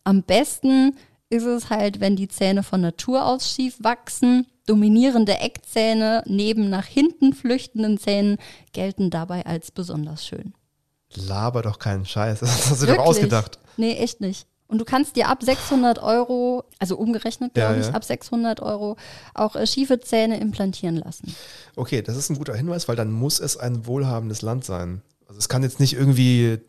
Am besten ist es halt, wenn die Zähne von Natur aus schief wachsen. Dominierende Eckzähne neben nach hinten flüchtenden Zähnen gelten dabei als besonders schön. Laber doch keinen Scheiß. Das hast du Wirklich? doch ausgedacht. Nee, echt nicht. Und du kannst dir ab 600 Euro, also umgerechnet Ja, glaube ich, ja. ab 600 Euro auch äh, schiefe Zähne implantieren lassen. Okay, das ist ein guter Hinweis, weil dann muss es ein wohlhabendes Land sein. Also es kann jetzt nicht irgendwie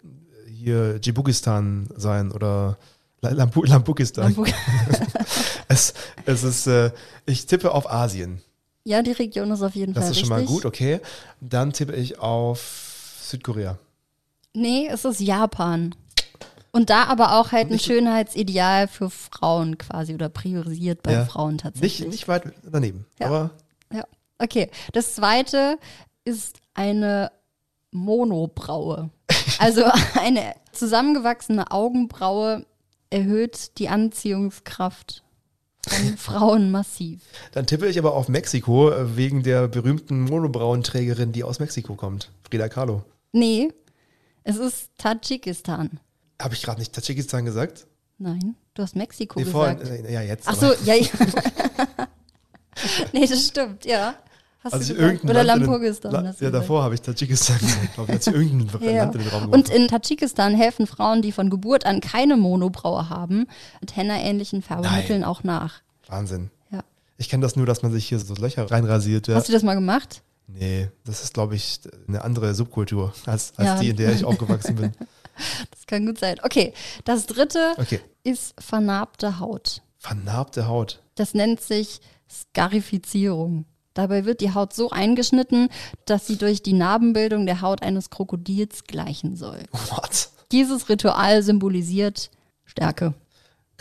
hier Djibukistan sein oder La- Lampu Lambukistan. Hamburg- Es, es ist, äh, ich tippe auf Asien. Ja, die Region ist auf jeden Das Fall ist schon mal gut, okay. Dann tippe ich auf Südkorea. Nee, es ist Japan. Und da aber auch halt ein Nicht- Schönheitsideal für Frauen quasi oder priorisiert bei Ja. Frauen tatsächlich. Nicht, nicht weit daneben. Ja. Aber Ja, okay. Das zweite ist eine Monobraue. Also eine zusammengewachsene Augenbraue erhöht die Anziehungskraft von Frauen massiv. Dann tippe ich aber auf Mexiko äh, wegen der berühmten Monobrauenträgerin, die aus Mexiko kommt. Frida Kahlo. Nee, es ist Tadschikistan. Habe ich gerade nicht Tadschikistan gesagt? Nein, du hast Mexiko Nee, gesagt. vorhin, äh, ja, jetzt. Ach so, ja, ja. nee, das stimmt, ja. Hast Also irgendein Oder Land Lampurgistan. La- Ja, gesagt. davor habe ich Tadschikistan gesagt, glaube ich. Irgendein Ja. Land in den Raum Und in Tadschikistan helfen Frauen, die von Geburt an keine Monobraue haben, mit henna-ähnlichen Färbemitteln auch nach. Wahnsinn. Ja. Ich kenne das nur, dass man sich hier so Löcher reinrasiert. Ja. Hast du das mal gemacht? Nee, das ist, glaube ich, eine andere Subkultur als, als Ja. die, in der ich aufgewachsen bin. Das kann gut sein. Okay, das dritte Okay. ist vernarbte Haut. Vernarbte Haut. Das nennt sich Skarifizierung. Dabei wird die Haut so eingeschnitten, dass sie durch die Narbenbildung der Haut eines Krokodils gleichen soll. What? Dieses Ritual symbolisiert Stärke.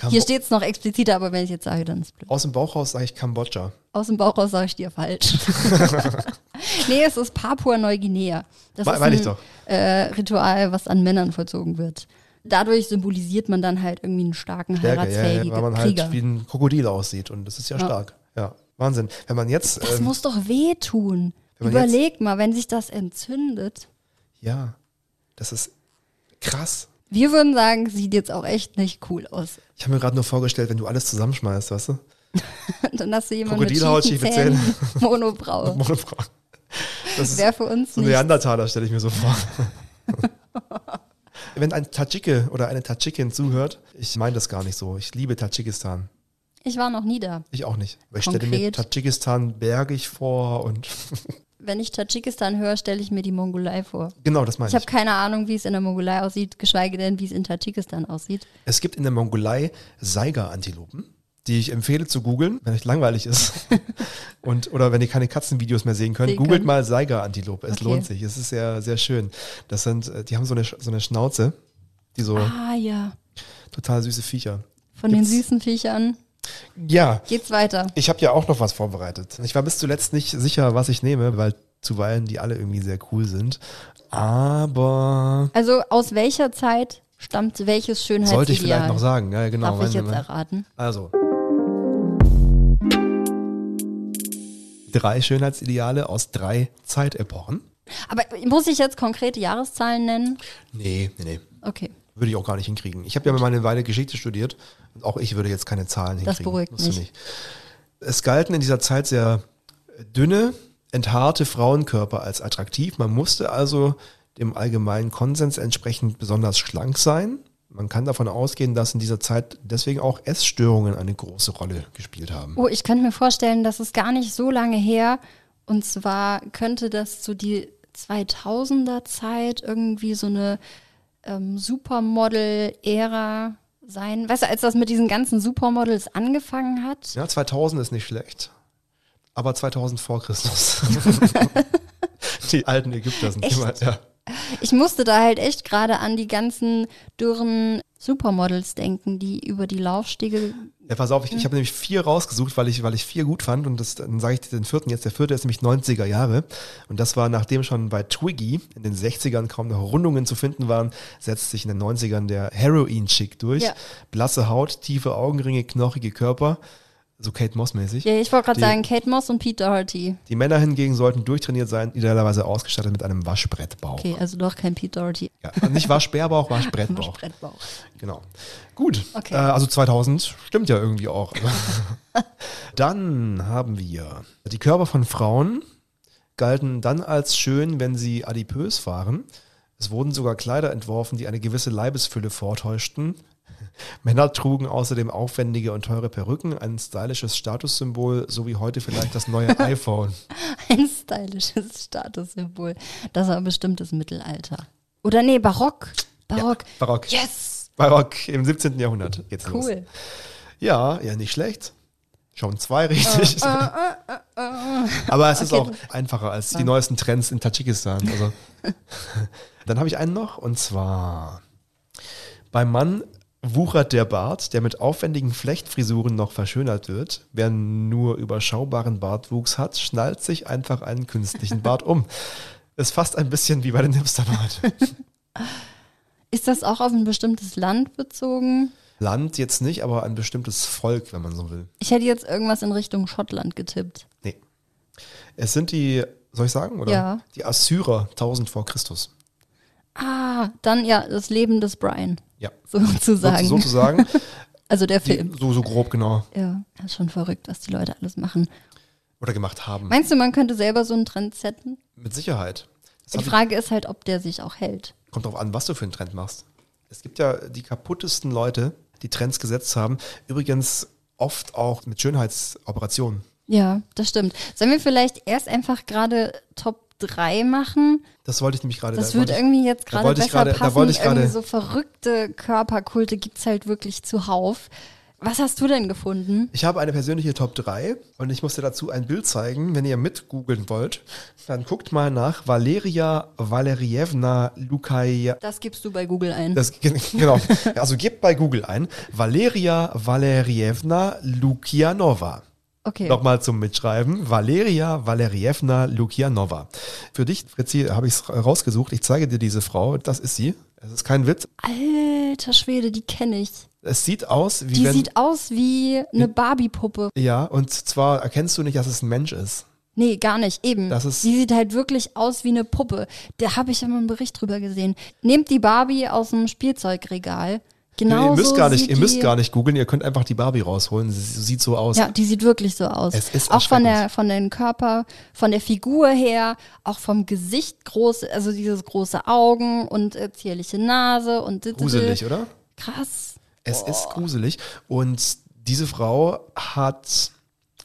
Hier steht es noch expliziter, aber wenn ich jetzt sage, dann ist es blöd. Aus dem Bauch raus sage ich Kambodscha. Aus dem Bauch raus sage ich dir falsch. nee, es ist Papua-Neuguinea. Das Me- ist ein ich doch. Äh, Ritual, was an Männern vollzogen wird. Dadurch symbolisiert man dann halt irgendwie einen starken, Stärke, ja, ja, heiratsfähigen weil man Krieger. halt wie ein Krokodil aussieht und das ist ja, Ja. stark. Ja, Wahnsinn. Wenn man jetzt, das ähm, muss doch wehtun. Überleg mal, wenn sich das entzündet. ja, das ist krass. Wir würden sagen, sieht jetzt auch echt nicht cool aus. Ich habe mir gerade nur vorgestellt, wenn du alles zusammenschmeißt, weißt du? dann hast du jemanden mit schiefen Zähnen, Monobraue. Monofrau. Das Wäre für uns so. Neandertaler, stelle ich mir so vor. wenn ein Tadschike oder eine Tadschikin zuhört, ich meine das gar nicht so. Ich liebe Tadschikistan. Ich war noch nie da. Ich auch nicht. Ich stelle mir? Tadschikistan bergig vor und Wenn ich Tadschikistan höre, stelle ich mir die Mongolei vor. genau das meine Ich ich. habe keine Ahnung, wie es in der Mongolei aussieht, geschweige denn, wie es in Tadschikistan aussieht. Es gibt in der Mongolei Saiga-Antilopen, die ich empfehle zu googeln, wenn euch langweilig ist. Und, oder wenn ihr keine Katzenvideos mehr sehen könnt, Sehen googelt könnt. mal Saiga-Antilope. Es Okay. lohnt sich. Es ist sehr, sehr schön. Das sind, äh, die haben so eine, so eine Schnauze, die so Ah ja, total süße Viecher. von den Gibt's- süßen Viechern Ja, geht's weiter. ich habe ja auch noch was vorbereitet. Ich war bis zuletzt nicht sicher, was ich nehme, weil zuweilen die alle irgendwie sehr cool sind. Aber Also aus welcher Zeit stammt welches Schönheitsideal? sollte ich vielleicht noch sagen. Ja, genau. Darf ich jetzt erraten? Also. Drei Schönheitsideale aus drei Zeitepochen. Aber muss ich jetzt konkrete Jahreszahlen nennen? Nee, nee, nee. Okay. Würde ich auch gar nicht hinkriegen. Ich habe ja mal eine Weile Geschichte studiert und auch ich würde jetzt keine Zahlen hinkriegen. beruhigt Musst du mich. Es galten in dieser Zeit sehr dünne, enthaarte Frauenkörper als attraktiv. Man musste also dem allgemeinen Konsens entsprechend besonders schlank sein. Man kann davon ausgehen, dass in dieser Zeit deswegen auch Essstörungen eine große Rolle gespielt haben. Oh, ich könnte mir vorstellen, das ist gar nicht so lange her. Und zwar könnte das so die 2000er Zeit irgendwie so eine ähm, Supermodel-Ära sein. Weißt du, als das mit diesen ganzen Supermodels angefangen hat? Ja, 2000 ist nicht schlecht. Aber 2000 vor Christus. die alten Ägypter sind Echt? immer, ja. Ich musste da halt echt gerade an die ganzen dürren Supermodels denken, die über die Laufstege. Ja, pass auf, ich, ich habe nämlich vier rausgesucht, weil ich, weil ich vier gut fand und das, dann sage ich dir den vierten jetzt. Der vierte ist nämlich 90er Jahre und das war, nachdem schon bei Twiggy in den 60ern kaum noch Rundungen zu finden waren, setzt sich in den 90ern der Heroin-Chick durch. Ja. Blasse Haut, tiefe Augenringe, knochige Körper, so Kate Moss-mäßig. Ja, ich wollte gerade sagen, Kate Moss und Pete Doherty. Die Männer hingegen sollten durchtrainiert sein, idealerweise ausgestattet mit einem Waschbrettbauch. Okay, also doch kein Pete Doherty. Ja, nicht Waschbärbauch, Waschbrettbauch. Waschbrettbauch. Genau. Gut. Okay. Äh, also 2000 stimmt ja irgendwie auch. dann haben wir die Körper von Frauen galten dann als schön, wenn sie adipös waren. Es wurden sogar Kleider entworfen, die eine gewisse Leibesfülle vortäuschten. Männer trugen außerdem aufwendige und teure Perücken, ein stylisches Statussymbol, so wie heute vielleicht das neue iPhone. Ein stylisches Statussymbol. Das war bestimmt das Mittelalter. Oder nee, Barock. Barock. Barock. Yes! Barock im 17. Jahrhundert los. Cool. Ja, ja, nicht schlecht. Schon zwei richtig. Aber es ist Äh, Okay. auch einfacher als die neuesten Trends in Tadschikistan. Also. Dann habe ich einen noch und zwar beim Mann Wuchert der Bart, der mit aufwendigen Flechtfrisuren noch verschönert wird. Wer nur überschaubaren Bartwuchs hat, schnallt sich einfach einen künstlichen Bart um. Ist fast ein bisschen wie bei den Hipstern heute. Ist das auch auf ein bestimmtes Land bezogen? Land jetzt nicht, aber ein bestimmtes Volk, wenn man so will. Ich hätte jetzt irgendwas in Richtung Schottland getippt. Nee. Es sind die, soll ich sagen, oder? Ja. Die Assyrer 1000 vor Christus. Ah, dann ja, das Leben des Brian, Ja. sozusagen. So, sozusagen. also der Die, Film. so, so grob, genau. Ja, das ist schon verrückt, was die Leute alles machen. Oder gemacht haben. Meinst du, man könnte selber so einen Trend setzen? Mit Sicherheit. Das Die hab ich- Frage ist halt, ob der sich auch hält. Kommt drauf an, was du für einen Trend machst. Es gibt ja die kaputtesten Leute, die Trends gesetzt haben. Übrigens oft auch mit Schönheitsoperationen. Ja, das stimmt. Sollen wir vielleicht erst einfach gerade Top 3 machen? Das wollte ich nämlich gerade. Das da wird irgendwie jetzt da gerade besser da passen. wollte ich irgendwie so verrückte Körperkulte gibt's halt wirklich zuhauf. Was hast du denn gefunden? Ich habe eine persönliche Top 3 und ich muss dir dazu ein Bild zeigen. Wenn ihr mit googeln wollt, dann guckt mal nach Valeria Valerievna Lukaya. Das gibst du bei Google ein. Das, genau. Also gebt bei Google ein. Valeria Valerievna Lukianova. Okay. Nochmal zum Mitschreiben. Valeria Valerievna Lukianova. Für dich, Fritzi, habe ich es rausgesucht. Ich zeige dir diese Frau. Das ist sie. Es ist kein Witz. Alter Schwede, die kenne ich. Es sieht aus wie Die wenn. sieht aus wie eine Barbie-Puppe. ja, und zwar erkennst du nicht, dass es ein Mensch ist. Nee, gar nicht, eben. Das ist- die sieht halt wirklich aus wie eine Puppe. Da habe ich ja mal einen Bericht drüber gesehen. Nehmt die Barbie aus dem Spielzeugregal. Genau ihr müsst so gar nicht, ihr müsst gar nicht googeln, ihr könnt einfach die Barbie rausholen. Sie sieht so aus. Ja, die sieht wirklich so aus. Es ist auch von der, von den Körper, von der Figur her, auch vom Gesicht groß, also dieses große Augen und äh, zierliche Nase und Gruselig, oder? Krass. Es ist gruselig. Und diese Frau hat,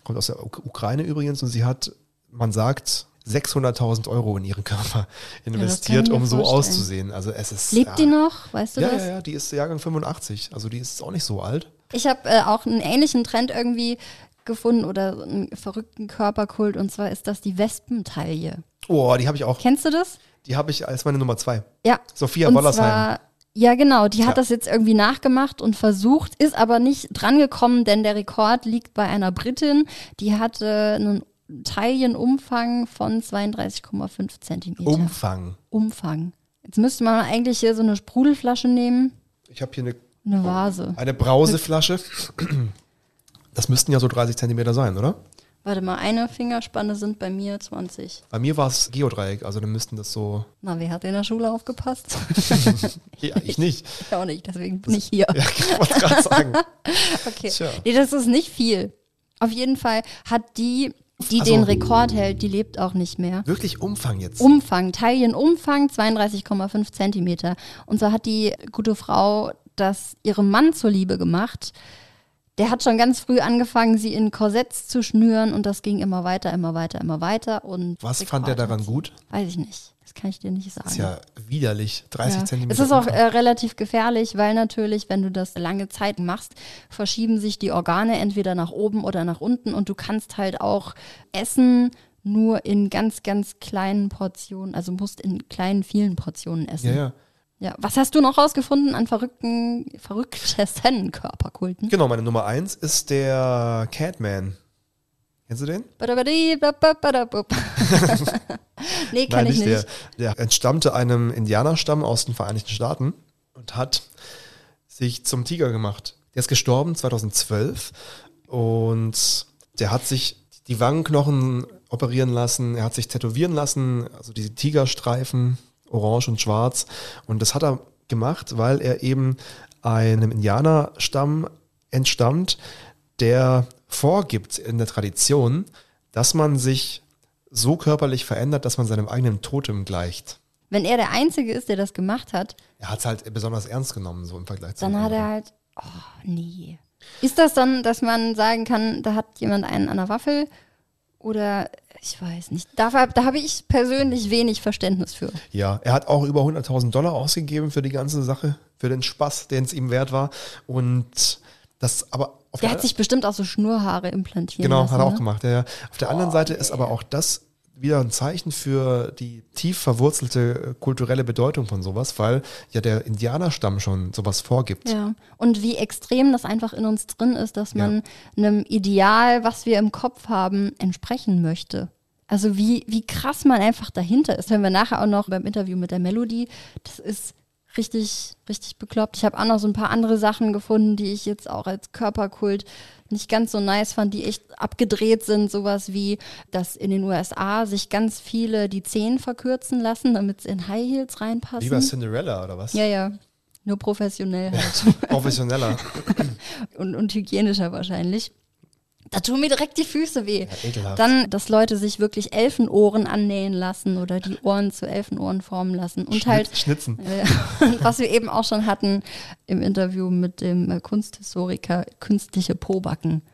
kommt aus der Uk Ukraine übrigens, und sie hat, man sagt, 600.000 Euro in ihren Körper investiert, mir um so vorstellen. auszusehen. Also es ist. Lebt ja, die noch? Weißt du Ja, das? ja, ja, die ist Jahrgang 85. Also die ist auch nicht so alt. Ich habe äh, auch einen ähnlichen Trend irgendwie gefunden oder einen verrückten Körperkult und zwar ist das die Wespentaille. Oh, die habe ich auch. Kennst du das? Die habe ich als meine Nummer zwei. Ja. Sophia und Wollersheim. zwar, ja genau, die hat Ja. das jetzt irgendwie nachgemacht und versucht, ist aber nicht drangekommen, denn der Rekord liegt bei einer Britin, die hatte einen Taillenumfang von 32,5 Zentimeter. Umfang. Umfang. Jetzt müsste man eigentlich hier so eine Sprudelflasche nehmen, Ich habe hier eine, eine Vase. eine Brauseflasche. Das müssten ja so 30 Zentimeter sein, oder? Warte mal, eine Fingerspanne sind bei mir 20. Bei mir war es Geodreieck, also dann müssten das so. Na, wer hat in der Schule aufgepasst? Ja, ich nicht. ich auch nicht, deswegen bin ich hier. Ja, ich wollte gerade sagen. Okay. Tja. Nee, das ist nicht viel. Auf jeden Fall hat die, die Also- den Rekord hält, die lebt auch nicht mehr. Wirklich Umfang jetzt. Umfang, Taillenumfang 32,5 Zentimeter. Und so hat die gute Frau das ihrem Mann zuliebe gemacht. Der hat schon ganz früh angefangen, sie in Korsetts zu schnüren und das ging immer weiter, immer weiter, immer weiter. Und Was Rekord fand er daran gut? Weiß ich nicht. Das kann ich dir nicht sagen. Das ist ja widerlich. 30 Ja. Zentimeter. Es ist auch äh, relativ gefährlich, weil natürlich, wenn du das lange Zeit machst, verschieben sich die Organe entweder nach oben oder nach unten und du kannst halt auch essen nur in ganz, ganz kleinen Portionen, also musst in kleinen, vielen Portionen essen. ja, ja. Ja, Was hast du noch rausgefunden an verrückten, verrücktesten Körperkulten? Genau, meine Nummer eins ist der Catman. Kennst du den? Nee, kann ich nicht. Der, der entstammte einem Indianerstamm aus den Vereinigten Staaten und hat sich zum Tiger gemacht. Der ist gestorben 2012 und der hat sich die Wangenknochen operieren lassen, er hat sich tätowieren lassen, also diese Tigerstreifen, orange und schwarz. Und das hat er gemacht, weil er eben einem Indianerstamm entstammt, der vorgibt in der Tradition, dass man sich so körperlich verändert, dass man seinem eigenen Totem gleicht. Wenn er der Einzige ist, der das gemacht hat, Er hat es halt besonders ernst genommen, so im Vergleich zu dann hat er halt, oh nee. Ist das dann, dass man sagen kann, da hat jemand einen an der Waffel? Oder ich weiß nicht. Da, da habe ich persönlich wenig Verständnis für. Ja, er hat auch über 100.000 Dollar ausgegeben für die ganze Sache, für den Spaß, den es ihm wert war. Und das aber auf Der der hat sich bestimmt auch so Schnurhaare implantiert. Genau, lassen, hat er auch ne? gemacht. Ja, ja. Auf der anderen Seite ist aber auch das wieder ein Zeichen für die tief verwurzelte äh, kulturelle Bedeutung von sowas, weil ja der Indianerstamm schon sowas vorgibt. Ja. Und wie extrem das einfach in uns drin ist, dass man einem Ideal, was wir im Kopf haben, entsprechen möchte. Also wie, wie krass man einfach dahinter ist. Wenn wir nachher auch noch beim Interview mit der Melodie, das ist richtig, richtig bekloppt. Ich habe auch noch so ein paar andere Sachen gefunden, die ich jetzt auch als Körperkult nicht ganz so nice fand, die echt abgedreht sind. Sowas wie, dass in den USA sich ganz viele die Zehen verkürzen lassen, damit sie in High Heels reinpassen. Wie bei Cinderella oder was? Ja, ja. Nur professionell halt. Professioneller. und, und hygienischer wahrscheinlich. Da tun mir direkt die Füße weh. Ja. Dann, dass Leute sich wirklich Elfenohren annähen lassen oder die Ohren zu Elfenohren formen lassen. Und Schnitt- halt, Schnitzen. äh, was wir eben auch schon hatten im Interview mit dem äh, Kunsthistoriker, künstliche Pobacken.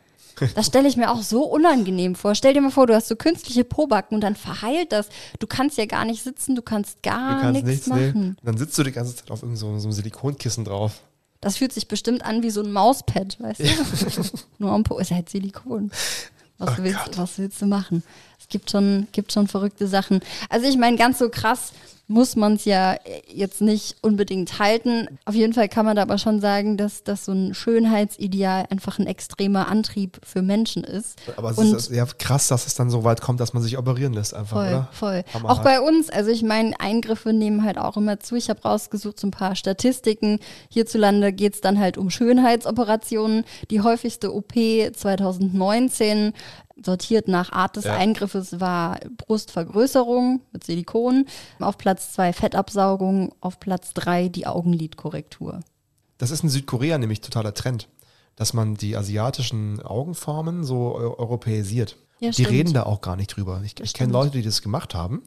Das stelle ich mir auch so unangenehm vor. Stell dir mal vor, du hast so künstliche Pobacken und dann verheilt das. Du kannst ja gar nicht sitzen, du kannst gar Du kannst nichts nichts, nee. machen. Dann sitzt du die ganze Zeit auf irgendeinem so, so einem Silikonkissen drauf. Das fühlt sich bestimmt an wie so ein Mauspad, weißt du? Nur am Po ist halt Silikon. Was, Oh willst, was willst du machen? Es gibt schon, gibt schon verrückte Sachen. Also ich meine, ganz so krass muss man es ja jetzt nicht unbedingt halten. Auf jeden Fall kann man da aber schon sagen, dass, dass so ein Schönheitsideal einfach ein extremer Antrieb für Menschen ist. Aber es Und- ist ja krass, dass es dann so weit kommt, dass man sich operieren lässt einfach, Voll, oder? voll. Hammerhart. Auch bei uns, also ich meine, Eingriffe nehmen halt auch immer zu. Ich habe rausgesucht so ein paar Statistiken. Hierzulande geht es dann halt um Schönheitsoperationen. Die häufigste OP 2019 sortiert nach Art des Ja. Eingriffes war Brustvergrößerung mit Silikon, auf Platz zwei Fettabsaugung, auf Platz drei die Augenlidkorrektur. Das ist in Südkorea nämlich totaler Trend, dass man die asiatischen Augenformen so eu europäisiert. Ja, die stimmt. reden da auch gar nicht drüber. Ich, ich kenne. Leute, die das gemacht haben,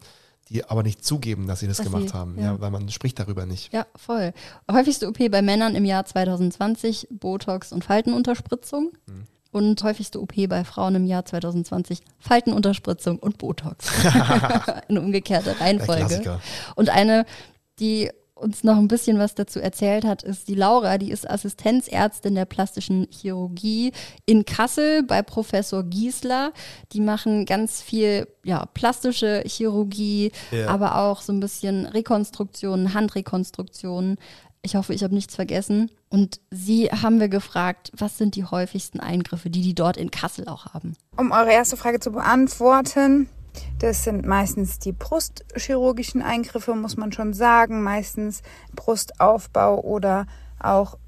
die aber nicht zugeben, dass sie das Dass gemacht sie- haben, ja. ja. weil man spricht darüber nicht. Ja, voll. Häufigste OP bei Männern im Jahr 2020 Botox und Faltenunterspritzung. Hm. Und häufigste OP bei Frauen im Jahr 2020 Faltenunterspritzung und Botox. Eine umgekehrte Der Reihenfolge. Und eine, die uns noch ein bisschen was dazu erzählt hat, ist die Laura, die ist Assistenzärztin der plastischen Chirurgie in Kassel bei Professor Giesler. Die machen ganz viel ja, plastische Chirurgie, Ja. aber auch so ein bisschen Rekonstruktionen, Handrekonstruktionen. Ich hoffe, ich habe nichts vergessen. Und sie haben wir gefragt, was sind die häufigsten Eingriffe, die die dort in Kassel auch haben? Um eure erste Frage zu beantworten, das sind meistens die brustchirurgischen Eingriffe, muss man schon sagen. Meistens Brustaufbau oder auch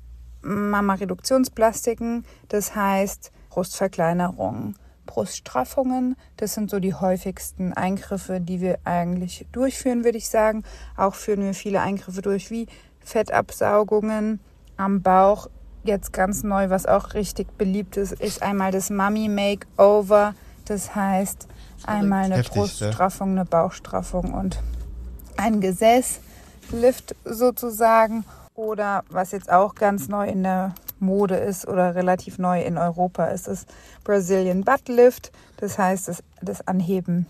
Mammareduktionsplastiken, das heißt Brustverkleinerung, Bruststraffungen. Das sind so die häufigsten Eingriffe, die wir eigentlich durchführen, würde ich sagen. Auch führen wir viele Eingriffe durch, wie Fettabsaugungen am Bauch. Jetzt ganz neu, was auch richtig beliebt ist, ist einmal das Mummy Makeover. Das heißt einmal eine Heftig, Bruststraffung, eine Bauchstraffung und ein Gesäßlift sozusagen. Oder was jetzt auch ganz neu in der Mode ist oder relativ neu in Europa ist, ist Brazilian Butt Lift. Das heißt das, das Anheben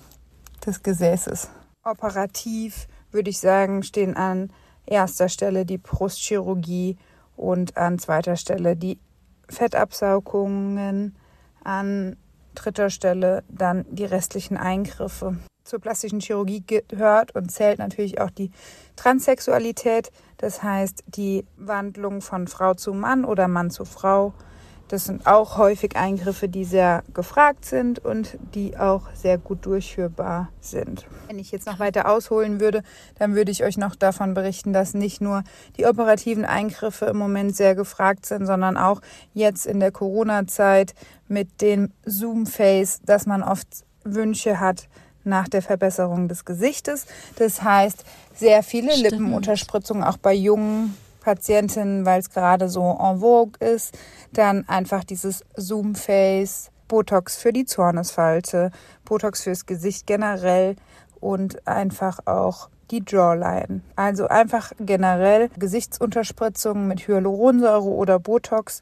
des Gesäßes. Operativ würde ich sagen, stehen an erster Stelle die Brustchirurgie und an zweiter Stelle die Fettabsaugungen, an dritter Stelle dann die restlichen Eingriffe. Zur plastischen Chirurgie gehört und zählt natürlich auch die Transsexualität, das heißt die Wandlung von Frau zu Mann oder Mann zu Frau. Das sind auch häufig Eingriffe, die sehr gefragt sind und die auch sehr gut durchführbar sind. Wenn ich jetzt noch weiter ausholen würde, dann würde ich euch noch davon berichten, dass nicht nur die operativen Eingriffe im Moment sehr gefragt sind, sondern auch jetzt in der Corona-Zeit mit dem Zoom-Face, dass man oft Wünsche hat nach der Verbesserung des Gesichtes. Das heißt, sehr viele Stimmt. Lippenunterspritzungen auch bei jungen Patientinnen, weil es gerade so en vogue ist. Dann einfach dieses Zoom-Face, Botox für die Zornesfalte, Botox fürs Gesicht generell und einfach auch die Jawline. Also einfach generell Gesichtsunterspritzungen mit Hyaluronsäure oder Botox,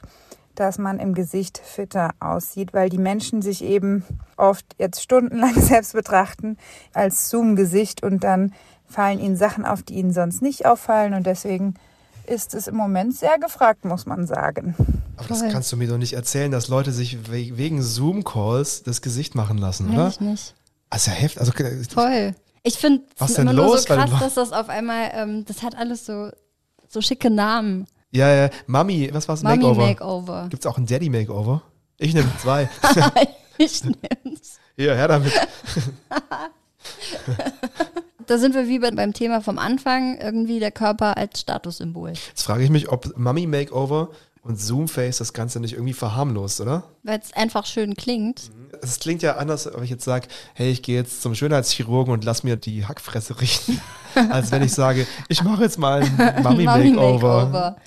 dass man im Gesicht fitter aussieht, weil die Menschen sich eben oft jetzt stundenlang selbst betrachten als Zoom-Gesicht und dann fallen ihnen Sachen auf, die ihnen sonst nicht auffallen und deswegen ist es im Moment sehr gefragt, muss man sagen. Aber das kannst du mir doch nicht erzählen, dass Leute sich we wegen Zoom-Calls das Gesicht machen lassen, oder? Weiß ich nicht. Also heftig. Also, Voll. Ich finde Was es denn immer nur los? so Weil- krass, dass das auf einmal, ähm, das hat alles so, so schicke Namen. ja, ja. Mami, was war's? Mami Makeover. Makeover. Gibt's auch ein Daddy Makeover? Ich nehme zwei. ich nehm's. Hier, her damit. Da sind wir wie bei- beim Thema vom Anfang, irgendwie der Körper als Statussymbol. Jetzt frage ich mich, ob Mami Makeover und Zoomface das Ganze nicht irgendwie verharmlost, oder? Weil es einfach schön klingt. Es klingt ja anders, wenn ich jetzt sage, hey, ich gehe jetzt zum Schönheitschirurgen und lass mir die Hackfresse richten, als wenn ich sage, ich mache jetzt mal ein Mami Makeover.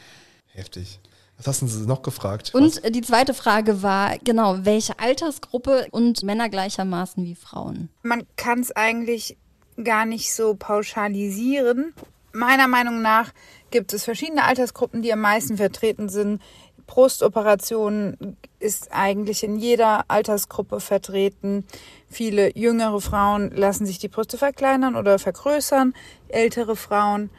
Heftig. Was hast du denn noch gefragt? Und äh, die zweite Frage war, genau, welche Altersgruppe und Männer gleichermaßen wie Frauen? Man kann es eigentlich gar nicht so pauschalisieren. Meiner Meinung nach gibt es verschiedene Altersgruppen, die am meisten vertreten sind. Brustoperationen ist eigentlich in jeder Altersgruppe vertreten. Viele jüngere Frauen lassen sich die Brüste verkleinern oder vergrößern. Ältere Frauen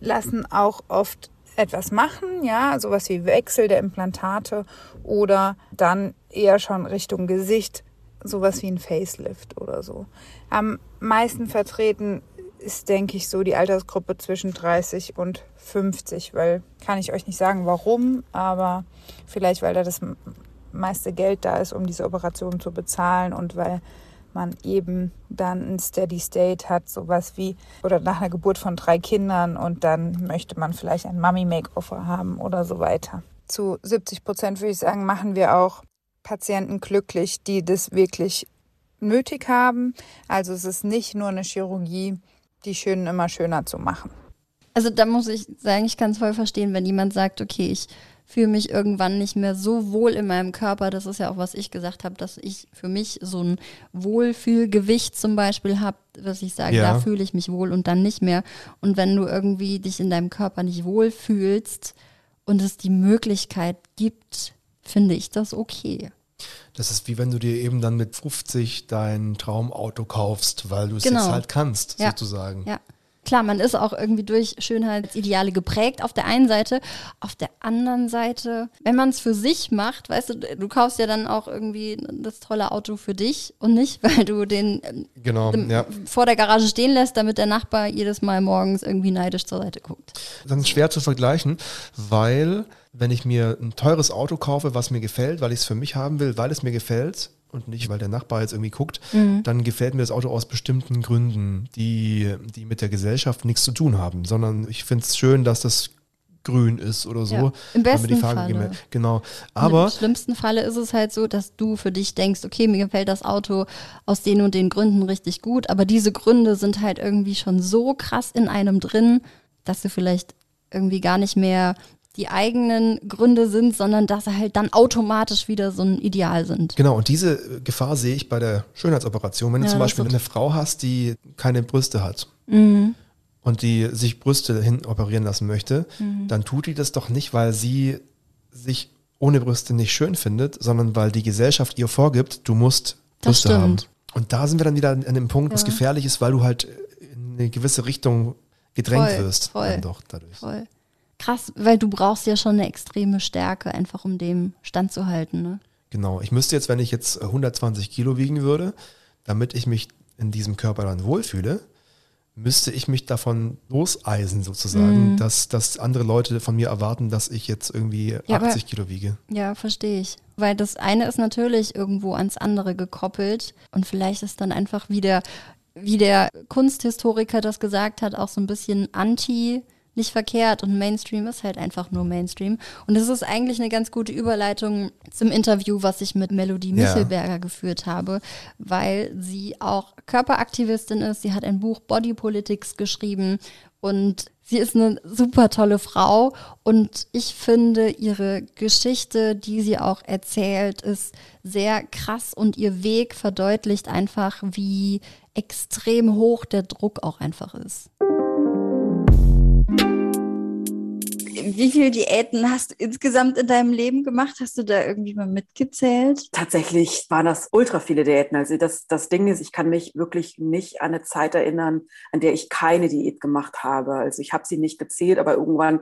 lassen auch oft etwas machen, ja, sowas wie Wechsel der Implantate oder dann eher schon Richtung Gesicht, sowas wie ein Facelift oder so. Am meisten vertreten ist, denke ich, so die Altersgruppe zwischen 30 und 50, weil kann ich euch nicht sagen, warum, aber vielleicht, weil da das meiste Geld da ist, um diese Operation zu bezahlen und weil man eben dann ein Steady State hat, sowas wie, oder nach einer Geburt von drei Kindern und dann möchte man vielleicht ein Mummy-Makeover haben oder so weiter. Zu 70 Prozent würde ich sagen, machen wir auch Patienten glücklich, die das wirklich nötig haben. Also es ist nicht nur eine Chirurgie, die Schönen immer schöner zu machen. Also da muss ich sagen, ich kann es voll verstehen, wenn jemand sagt, okay, ich fühle mich irgendwann nicht mehr so wohl in meinem Körper. Das ist ja auch, was ich gesagt habe, dass ich für mich so ein Wohlfühlgewicht zum Beispiel habe, dass ich sage, Ja. da fühle ich mich wohl und dann nicht mehr. Und wenn du irgendwie dich in deinem Körper nicht wohlfühlst und es die Möglichkeit gibt, finde ich das okay. Das ist wie wenn du dir eben dann mit 50 dein Traumauto kaufst, weil du es Genau. jetzt halt kannst, Ja. sozusagen. Ja. Klar, man ist auch irgendwie durch Schönheitsideale geprägt auf der einen Seite. Auf der anderen Seite, wenn man es für sich macht, weißt du, du kaufst ja dann auch irgendwie das tolle Auto für dich und nicht, weil du den ähm, Genau, dem- ja. vor der Garage stehen lässt, damit der Nachbar jedes Mal morgens irgendwie neidisch zur Seite guckt. Dann ist schwer zu vergleichen, weil wenn ich mir ein teures Auto kaufe, was mir gefällt, weil ich es für mich haben will, weil es mir gefällt und nicht, weil der Nachbar jetzt irgendwie guckt, dann gefällt mir das Auto aus bestimmten Gründen, die, die mit der Gesellschaft nichts zu tun haben, sondern ich finde es schön, dass das grün ist oder so. Ja, im besten Farbe Falle. Genau. Und Aber Im schlimmsten Falle ist es halt so, dass du für dich denkst, okay, mir gefällt das Auto aus den und den Gründen richtig gut, aber diese Gründe sind halt irgendwie schon so krass in einem drin, dass du vielleicht irgendwie gar nicht mehr die eigenen Gründe sind, sondern dass sie halt dann automatisch wieder so ein Ideal sind. Genau, und diese Gefahr sehe ich bei der Schönheitsoperation. Wenn du Ja, zum Beispiel eine Frau hast, die keine Brüste hat Mhm. und die sich Brüste hin operieren lassen möchte, dann tut die das doch nicht, weil sie sich ohne Brüste nicht schön findet, sondern weil die Gesellschaft ihr vorgibt, du musst Brüste haben. Und da sind wir dann wieder an dem Punkt, was Ja. gefährlich ist, weil du halt in eine gewisse Richtung gedrängt Voll, wirst. voll. Dann doch dadurch. Voll. Krass, weil du brauchst ja schon eine extreme Stärke, einfach um dem standzuhalten. Ne? Genau. Ich müsste jetzt, wenn ich jetzt 120 Kilo wiegen würde, damit ich mich in diesem Körper dann wohlfühle, müsste ich mich davon loseisen sozusagen, Mhm. dass, dass andere Leute von mir erwarten, dass ich jetzt irgendwie Ja, aber- 80 Kilo wiege. Ja, verstehe ich. Weil das eine ist natürlich irgendwo ans andere gekoppelt und vielleicht ist dann einfach wieder, wie der Kunsthistoriker das gesagt hat, auch so ein bisschen anti, nicht verkehrt und Mainstream ist halt einfach nur Mainstream. Und das ist eigentlich eine ganz gute Überleitung zum Interview, was ich mit Melodie Ja. Michelberger geführt habe, weil sie auch Körperaktivistin ist. Sie hat ein Buch Body Politics geschrieben und sie ist eine super tolle Frau und ich finde ihre Geschichte, die sie auch erzählt, ist sehr krass und ihr Weg verdeutlicht einfach, wie extrem hoch der Druck auch einfach ist. Wie viele Diäten hast du insgesamt in deinem Leben gemacht? Hast du da irgendwie mal mitgezählt? Tatsächlich waren das ultra viele Diäten. Also das, das Ding ist, ich kann mich wirklich nicht an eine Zeit erinnern, an der ich keine Diät gemacht habe. Also ich habe sie nicht gezählt, aber irgendwann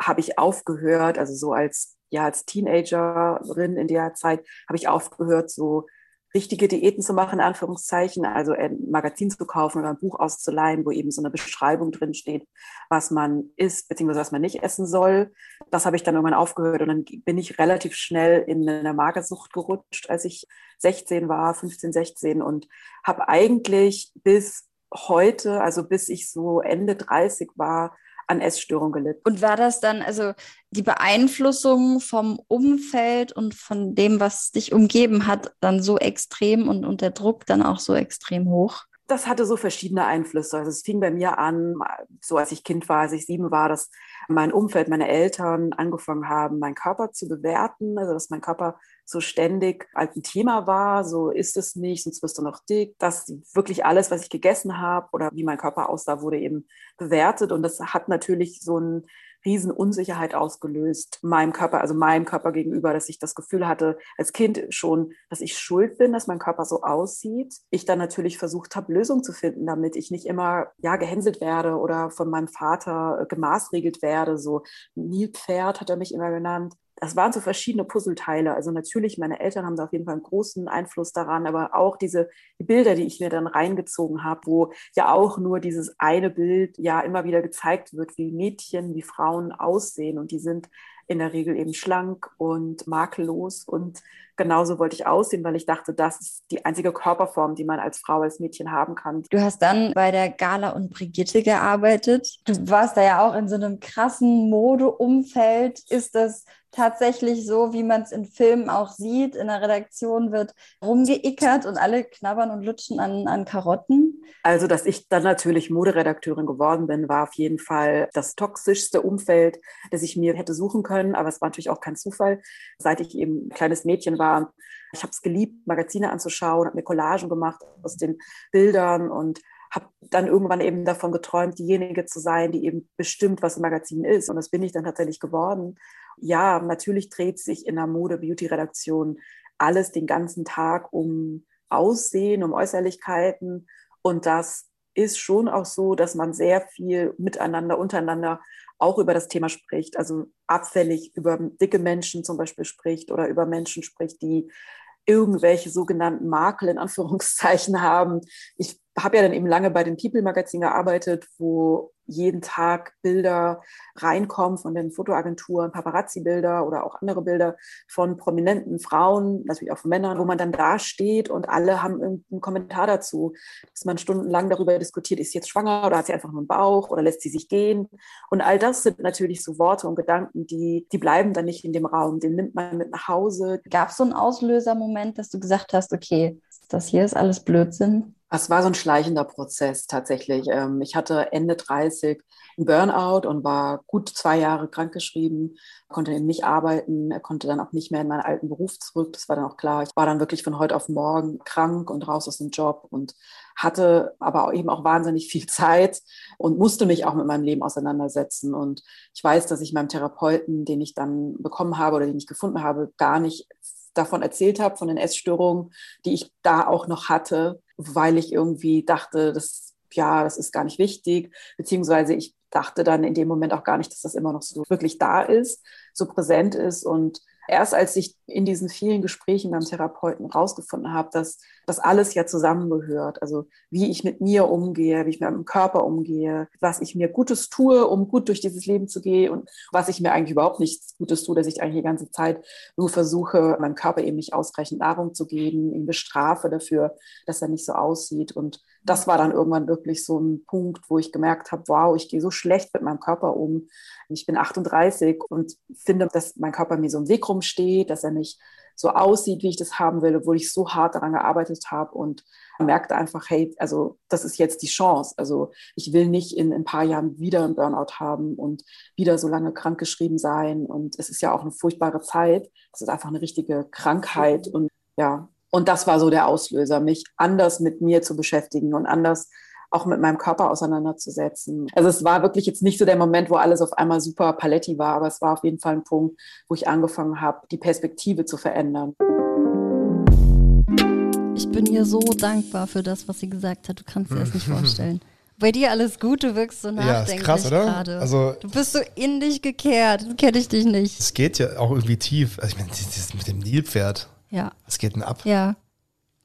habe ich aufgehört, also so als, ja, als Teenagerin in der Zeit habe ich aufgehört, so richtige Diäten zu machen, in Anführungszeichen, also ein Magazin zu kaufen oder ein Buch auszuleihen, wo eben so eine Beschreibung drin steht, was man isst, beziehungsweise was man nicht essen soll. Das habe ich dann irgendwann aufgehört und dann bin ich relativ schnell in eine Magersucht gerutscht, als ich 16 war, 15, 16 und habe eigentlich bis heute, also bis ich so Ende 30 war, an Essstörung gelitten. Und war das dann also die Beeinflussung vom Umfeld und von dem, was dich umgeben hat, dann so extrem und, und der Druck dann auch so extrem hoch? Das hatte so verschiedene Einflüsse. Also es fing bei mir an, so als ich Kind war, als ich sieben war, dass mein Umfeld, meine Eltern angefangen haben, meinen Körper zu bewerten, also dass mein Körper so ständig als ein Thema war, so ist es nicht, sonst wirst du noch dick. Dass wirklich alles, was ich gegessen habe oder wie mein Körper aussah, wurde eben bewertet. Und das hat natürlich so ein Riesenunsicherheit ausgelöst, meinem Körper, also meinem Körper gegenüber, dass ich das Gefühl hatte, als Kind schon, dass ich schuld bin, dass mein Körper so aussieht. Ich dann natürlich versucht habe, Lösungen zu finden, damit ich nicht immer, ja, gehänselt werde oder von meinem Vater gemaßregelt werde. So Nilpferd hat er mich immer genannt das waren so verschiedene Puzzleteile. Also natürlich, meine Eltern haben da auf jeden Fall einen großen Einfluss daran, aber auch diese die Bilder, die ich mir dann reingezogen habe, wo ja auch nur dieses eine Bild ja immer wieder gezeigt wird, wie Mädchen, wie Frauen aussehen. Und die sind in der Regel eben schlank und makellos. Und genauso wollte ich aussehen, weil ich dachte, das ist die einzige Körperform, die man als Frau, als Mädchen haben kann. Du hast dann bei der Gala und Brigitte gearbeitet. Du warst da ja auch in so einem krassen Modeumfeld. Ist das tatsächlich so, wie man es in Filmen auch sieht. In der Redaktion wird rumgeickert und alle knabbern und lutschen an, an Karotten. Also, dass ich dann natürlich Moderedakteurin geworden bin, war auf jeden Fall das toxischste Umfeld, das ich mir hätte suchen können. Aber es war natürlich auch kein Zufall. Seit ich eben ein kleines Mädchen war, ich habe es geliebt, Magazine anzuschauen, habe mir Collagen gemacht aus den Bildern und habe dann irgendwann eben davon geträumt, diejenige zu sein, die eben bestimmt, was ein Magazin ist. Und das bin ich dann tatsächlich geworden ja, natürlich dreht sich in der Mode-Beauty-Redaktion alles den ganzen Tag um Aussehen, um Äußerlichkeiten. Und das ist schon auch so, dass man sehr viel miteinander, untereinander auch über das Thema spricht. Also abfällig über dicke Menschen zum Beispiel spricht oder über Menschen spricht, die irgendwelche sogenannten Makel in Anführungszeichen haben. Ich habe ja dann eben lange bei den People Magazin gearbeitet, wo jeden Tag Bilder reinkommen von den Fotoagenturen, Paparazzi-Bilder oder auch andere Bilder von prominenten Frauen, natürlich auch von Männern, wo man dann da steht und alle haben irgendeinen Kommentar dazu, dass man stundenlang darüber diskutiert, ist sie jetzt schwanger oder hat sie einfach nur einen Bauch oder lässt sie sich gehen? Und all das sind natürlich so Worte und Gedanken, die, die bleiben dann nicht in dem Raum, den nimmt man mit nach Hause. Gab es so einen Auslösermoment, dass du gesagt hast, okay, das hier ist alles Blödsinn? Es war so ein schleichender Prozess tatsächlich. Ähm, ich hatte Ende 30 einen Burnout und war gut zwei Jahre krankgeschrieben, konnte eben nicht arbeiten, konnte dann auch nicht mehr in meinen alten Beruf zurück. Das war dann auch klar. Ich war dann wirklich von heute auf morgen krank und raus aus dem Job und hatte aber eben auch wahnsinnig viel Zeit und musste mich auch mit meinem Leben auseinandersetzen. Und ich weiß, dass ich meinem Therapeuten, den ich dann bekommen habe oder den ich gefunden habe, gar nicht davon erzählt habe, von den Essstörungen, die ich da auch noch hatte weil ich irgendwie dachte, das, ja, das ist gar nicht wichtig, beziehungsweise ich dachte dann in dem Moment auch gar nicht, dass das immer noch so wirklich da ist, so präsent ist. Und erst als ich in diesen vielen Gesprächen beim Therapeuten rausgefunden habe, dass das alles ja zusammengehört. Also wie ich mit mir umgehe, wie ich mit meinem Körper umgehe, was ich mir Gutes tue, um gut durch dieses Leben zu gehen und was ich mir eigentlich überhaupt nichts Gutes tue, dass ich eigentlich die ganze Zeit nur versuche, meinem Körper eben nicht ausreichend Nahrung zu geben, ihn bestrafe dafür, dass er nicht so aussieht. Und das war dann irgendwann wirklich so ein Punkt, wo ich gemerkt habe, wow, ich gehe so schlecht mit meinem Körper um. Ich bin 38 und finde, dass mein Körper mir so im Weg rumsteht, dass er nicht so aussieht, wie ich das haben will, obwohl ich so hart daran gearbeitet habe und merkte einfach, hey, also das ist jetzt die Chance. Also ich will nicht in, in ein paar Jahren wieder einen Burnout haben und wieder so lange krankgeschrieben sein. Und es ist ja auch eine furchtbare Zeit. Es ist einfach eine richtige Krankheit. Und ja, und das war so der Auslöser, mich anders mit mir zu beschäftigen und anders auch mit meinem Körper auseinanderzusetzen. Also es war wirklich jetzt nicht so der Moment, wo alles auf einmal super paletti war, aber es war auf jeden Fall ein Punkt, wo ich angefangen habe, die Perspektive zu verändern. Ich bin ihr so dankbar für das, was sie gesagt hat. Du kannst dir das nicht vorstellen. Bei dir alles gut, du wirkst so nachdenklich ja, krass, oder? gerade. Also, du bist so in dich gekehrt, kenne ich dich nicht. Es geht ja auch irgendwie tief. Also ich meine, das mit dem Nilpferd, ja. Was geht denn ab? Ja.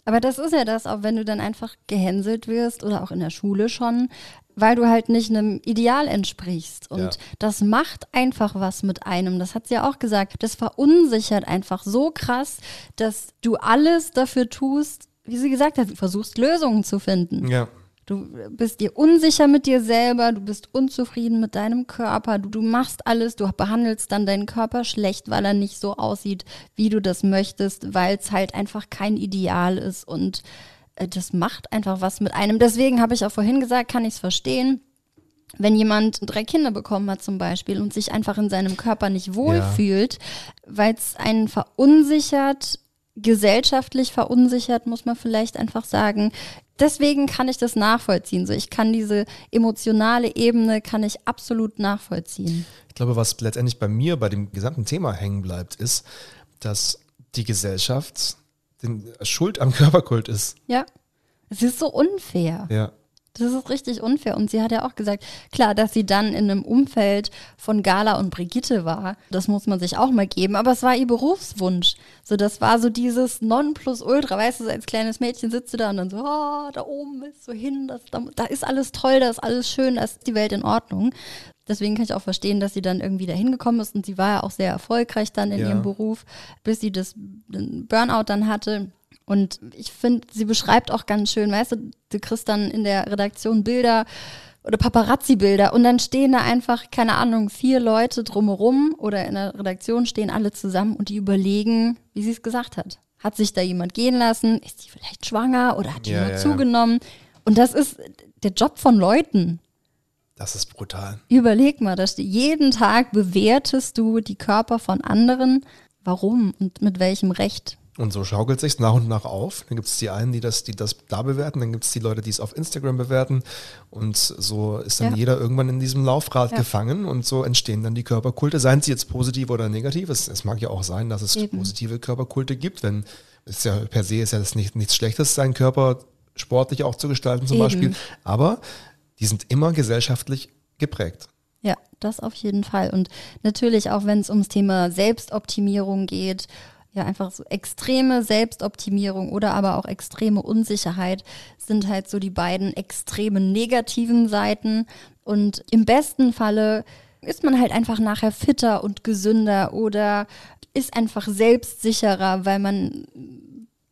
Aber das ist ja das, auch wenn du dann einfach gehänselt wirst oder auch in der Schule schon, weil du halt nicht einem Ideal entsprichst. Und Ja. das macht einfach was mit einem. Das hat sie ja auch gesagt. Das verunsichert einfach so krass, dass du alles dafür tust, wie sie gesagt hat, du versuchst Lösungen zu finden. Ja. Du bist dir unsicher mit dir selber, du bist unzufrieden mit deinem Körper, du, du machst alles, du behandelst dann deinen Körper schlecht, weil er nicht so aussieht, wie du das möchtest, weil es halt einfach kein Ideal ist und äh, das macht einfach was mit einem. Deswegen habe ich auch vorhin gesagt, kann ich es verstehen. Wenn jemand drei Kinder bekommen hat zum Beispiel und sich einfach in seinem Körper nicht wohlfühlt, weil es einen verunsichert, gesellschaftlich verunsichert, muss man vielleicht einfach sagen. Deswegen kann ich das nachvollziehen. So, ich kann diese emotionale Ebene kann ich absolut nachvollziehen. Ich glaube, was letztendlich bei mir bei dem gesamten Thema hängen bleibt, ist, dass die Gesellschaft den Schuld am Körperkult ist. Ja. Es ist so unfair. Ja. Das ist richtig unfair. Und sie hat ja auch gesagt, klar, dass sie dann in einem Umfeld von Gala und Brigitte war, das muss man sich auch mal geben. Aber es war ihr Berufswunsch. So, das war so dieses Nonplusultra. Weißt du, als kleines Mädchen sitzt du da und dann so, oh, da oben ist so hin, das, da, da ist alles toll, da ist alles schön, da ist die Welt in Ordnung. Deswegen kann ich auch verstehen, dass sie dann irgendwie da hingekommen ist und sie war ja auch sehr erfolgreich dann in Ja. ihrem Beruf, bis sie das den Burnout dann hatte. Und ich finde, sie beschreibt auch ganz schön, weißt du, du kriegst dann in der Redaktion Bilder oder Paparazzi-Bilder und dann stehen da einfach, keine Ahnung, vier Leute drumherum oder in der Redaktion stehen alle zusammen und die überlegen, wie sie es gesagt hat. Hat sich da jemand gehen lassen? Ist die vielleicht schwanger oder hat die Ja, nur ja, ja. zugenommen? Und das ist der Job von Leuten. Das ist brutal. Überleg mal, dass du jeden Tag bewertest du die Körper von anderen. Warum und mit welchem Recht? Und so schaukelt sich nach und nach auf. Dann gibt es die einen, die das, die das da bewerten, dann gibt es die Leute, die es auf Instagram bewerten. Und so ist dann Ja. jeder irgendwann in diesem Laufrad Ja. gefangen und so entstehen dann die Körperkulte. Seien sie jetzt positiv oder negativ. Es, es mag ja auch sein, dass es Eben. positive Körperkulte gibt, wenn es ja per se ist ja das nicht, nichts Schlechtes, seinen Körper sportlich auch zu gestalten zum Eben. Beispiel. Aber die sind immer gesellschaftlich geprägt. Ja, das auf jeden Fall. Und natürlich auch, wenn es ums Thema Selbstoptimierung geht, ja, einfach so extreme Selbstoptimierung oder aber auch extreme Unsicherheit sind halt so die beiden extremen negativen Seiten. Und im besten Falle ist man halt einfach nachher fitter und gesünder oder ist einfach selbstsicherer, weil man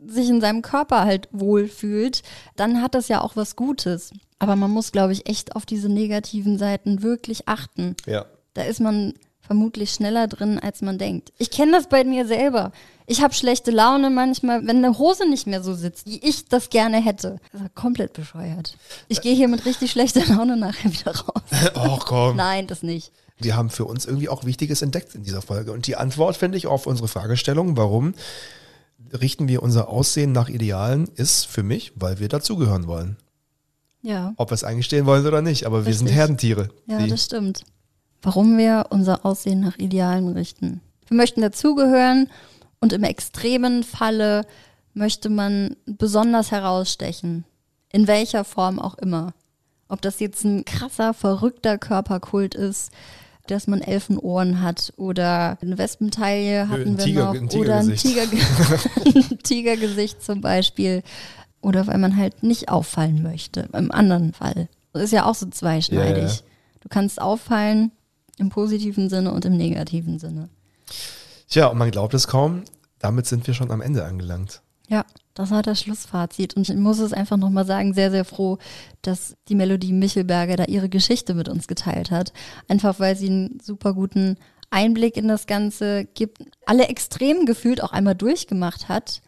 sich in seinem Körper halt wohlfühlt, dann hat das ja auch was Gutes. Aber man muss, glaube ich, echt auf diese negativen Seiten wirklich achten. Ja. Da ist man vermutlich schneller drin, als man denkt. Ich kenne das bei mir selber. Ich habe schlechte Laune manchmal, wenn eine Hose nicht mehr so sitzt, wie ich das gerne hätte. Das ist komplett bescheuert. Ich gehe hier mit richtig schlechter Laune nachher wieder raus. Och komm. Nein, das nicht. Wir haben für uns irgendwie auch Wichtiges entdeckt in dieser Folge. Und die Antwort, finde ich, auf unsere Fragestellung, warum richten wir unser Aussehen nach Idealen, ist für mich, weil wir dazugehören wollen. Ja. Ob wir es eingestehen wollen oder nicht, aber wir sind Richtig. Herdentiere. Ja, das stimmt. Warum wir unser Aussehen nach Idealen richten. Wir möchten dazugehören und im extremen Falle möchte man besonders herausstechen. In welcher Form auch immer. Ob das jetzt ein krasser, verrückter Körperkult ist, dass man Elfenohren hat oder eine Wespentaille hatten ein wir Tiger- noch ein oder ein, Tigergesicht. Tiger, ein Tigergesicht zum Beispiel oder weil man halt nicht auffallen möchte. Im anderen Fall. Das ist ja auch so zweischneidig. Ja. Du kannst auffallen im positiven Sinne und im negativen Sinne. Tja, und man glaubt es kaum, damit sind wir schon am Ende angelangt. Ja, das war das Schlussfazit. Und ich muss es einfach nochmal sagen, sehr, sehr froh, dass die Melodie Michelberger da ihre Geschichte mit uns geteilt hat. Einfach weil sie einen super guten Einblick in das Ganze gibt, alle extrem gefühlt auch einmal durchgemacht hat.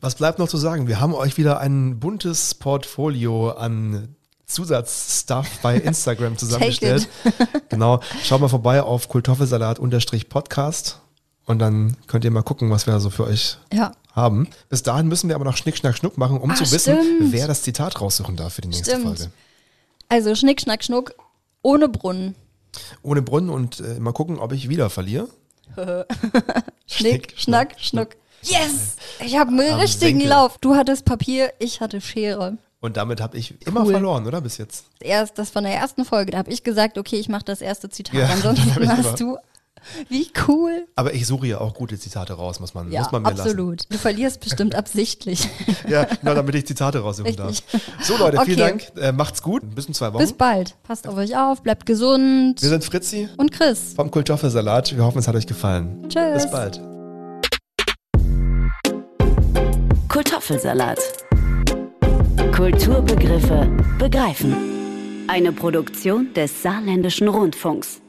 Was bleibt noch zu sagen? Wir haben euch wieder ein buntes Portfolio an Zusatzstuff bei Instagram zusammengestellt. genau. Schaut mal vorbei auf Kultoffelsalat-Podcast und dann könnt ihr mal gucken, was wir da so für euch Ja, haben. Bis dahin müssen wir aber noch Schnick, Schnack, Schnuck machen, um Ah, zu wissen, stimmt. wer das Zitat raussuchen darf für die nächste Stimmt. Folge. also Schnick, Schnack, Schnuck, ohne Brunnen. Ohne Brunnen und äh, mal gucken, ob ich wieder verliere. Schnick, Schnack, Schnuck. Yes! Ich habe einen Am richtigen Senkel. Lauf. Du hattest Papier, ich hatte Schere. Und damit habe ich immer Cool. verloren, oder? Bis jetzt. Erst das von der ersten Folge, da habe ich gesagt, okay, ich mache das erste Zitat. Ja, Ansonsten hast du Wie cool. Aber ich suche ja auch gute Zitate raus, muss man, Ja, muss man mir absolut. Du verlierst bestimmt absichtlich. lassen. Ja, nur damit ich Zitate raussuchen darf. So Leute, vielen Okay. Dank. Äh, macht's gut. Bis in zwei Wochen. Bis bald. Passt auf euch auf, bleibt gesund. Wir sind Fritzi Und Chris. vom Kultoffelsalat. Wir hoffen, es hat euch gefallen. Tschüss. Bis bald. Kartoffelsalat. Kulturbegriffe begreifen. Eine Produktion des Saarländischen Rundfunks.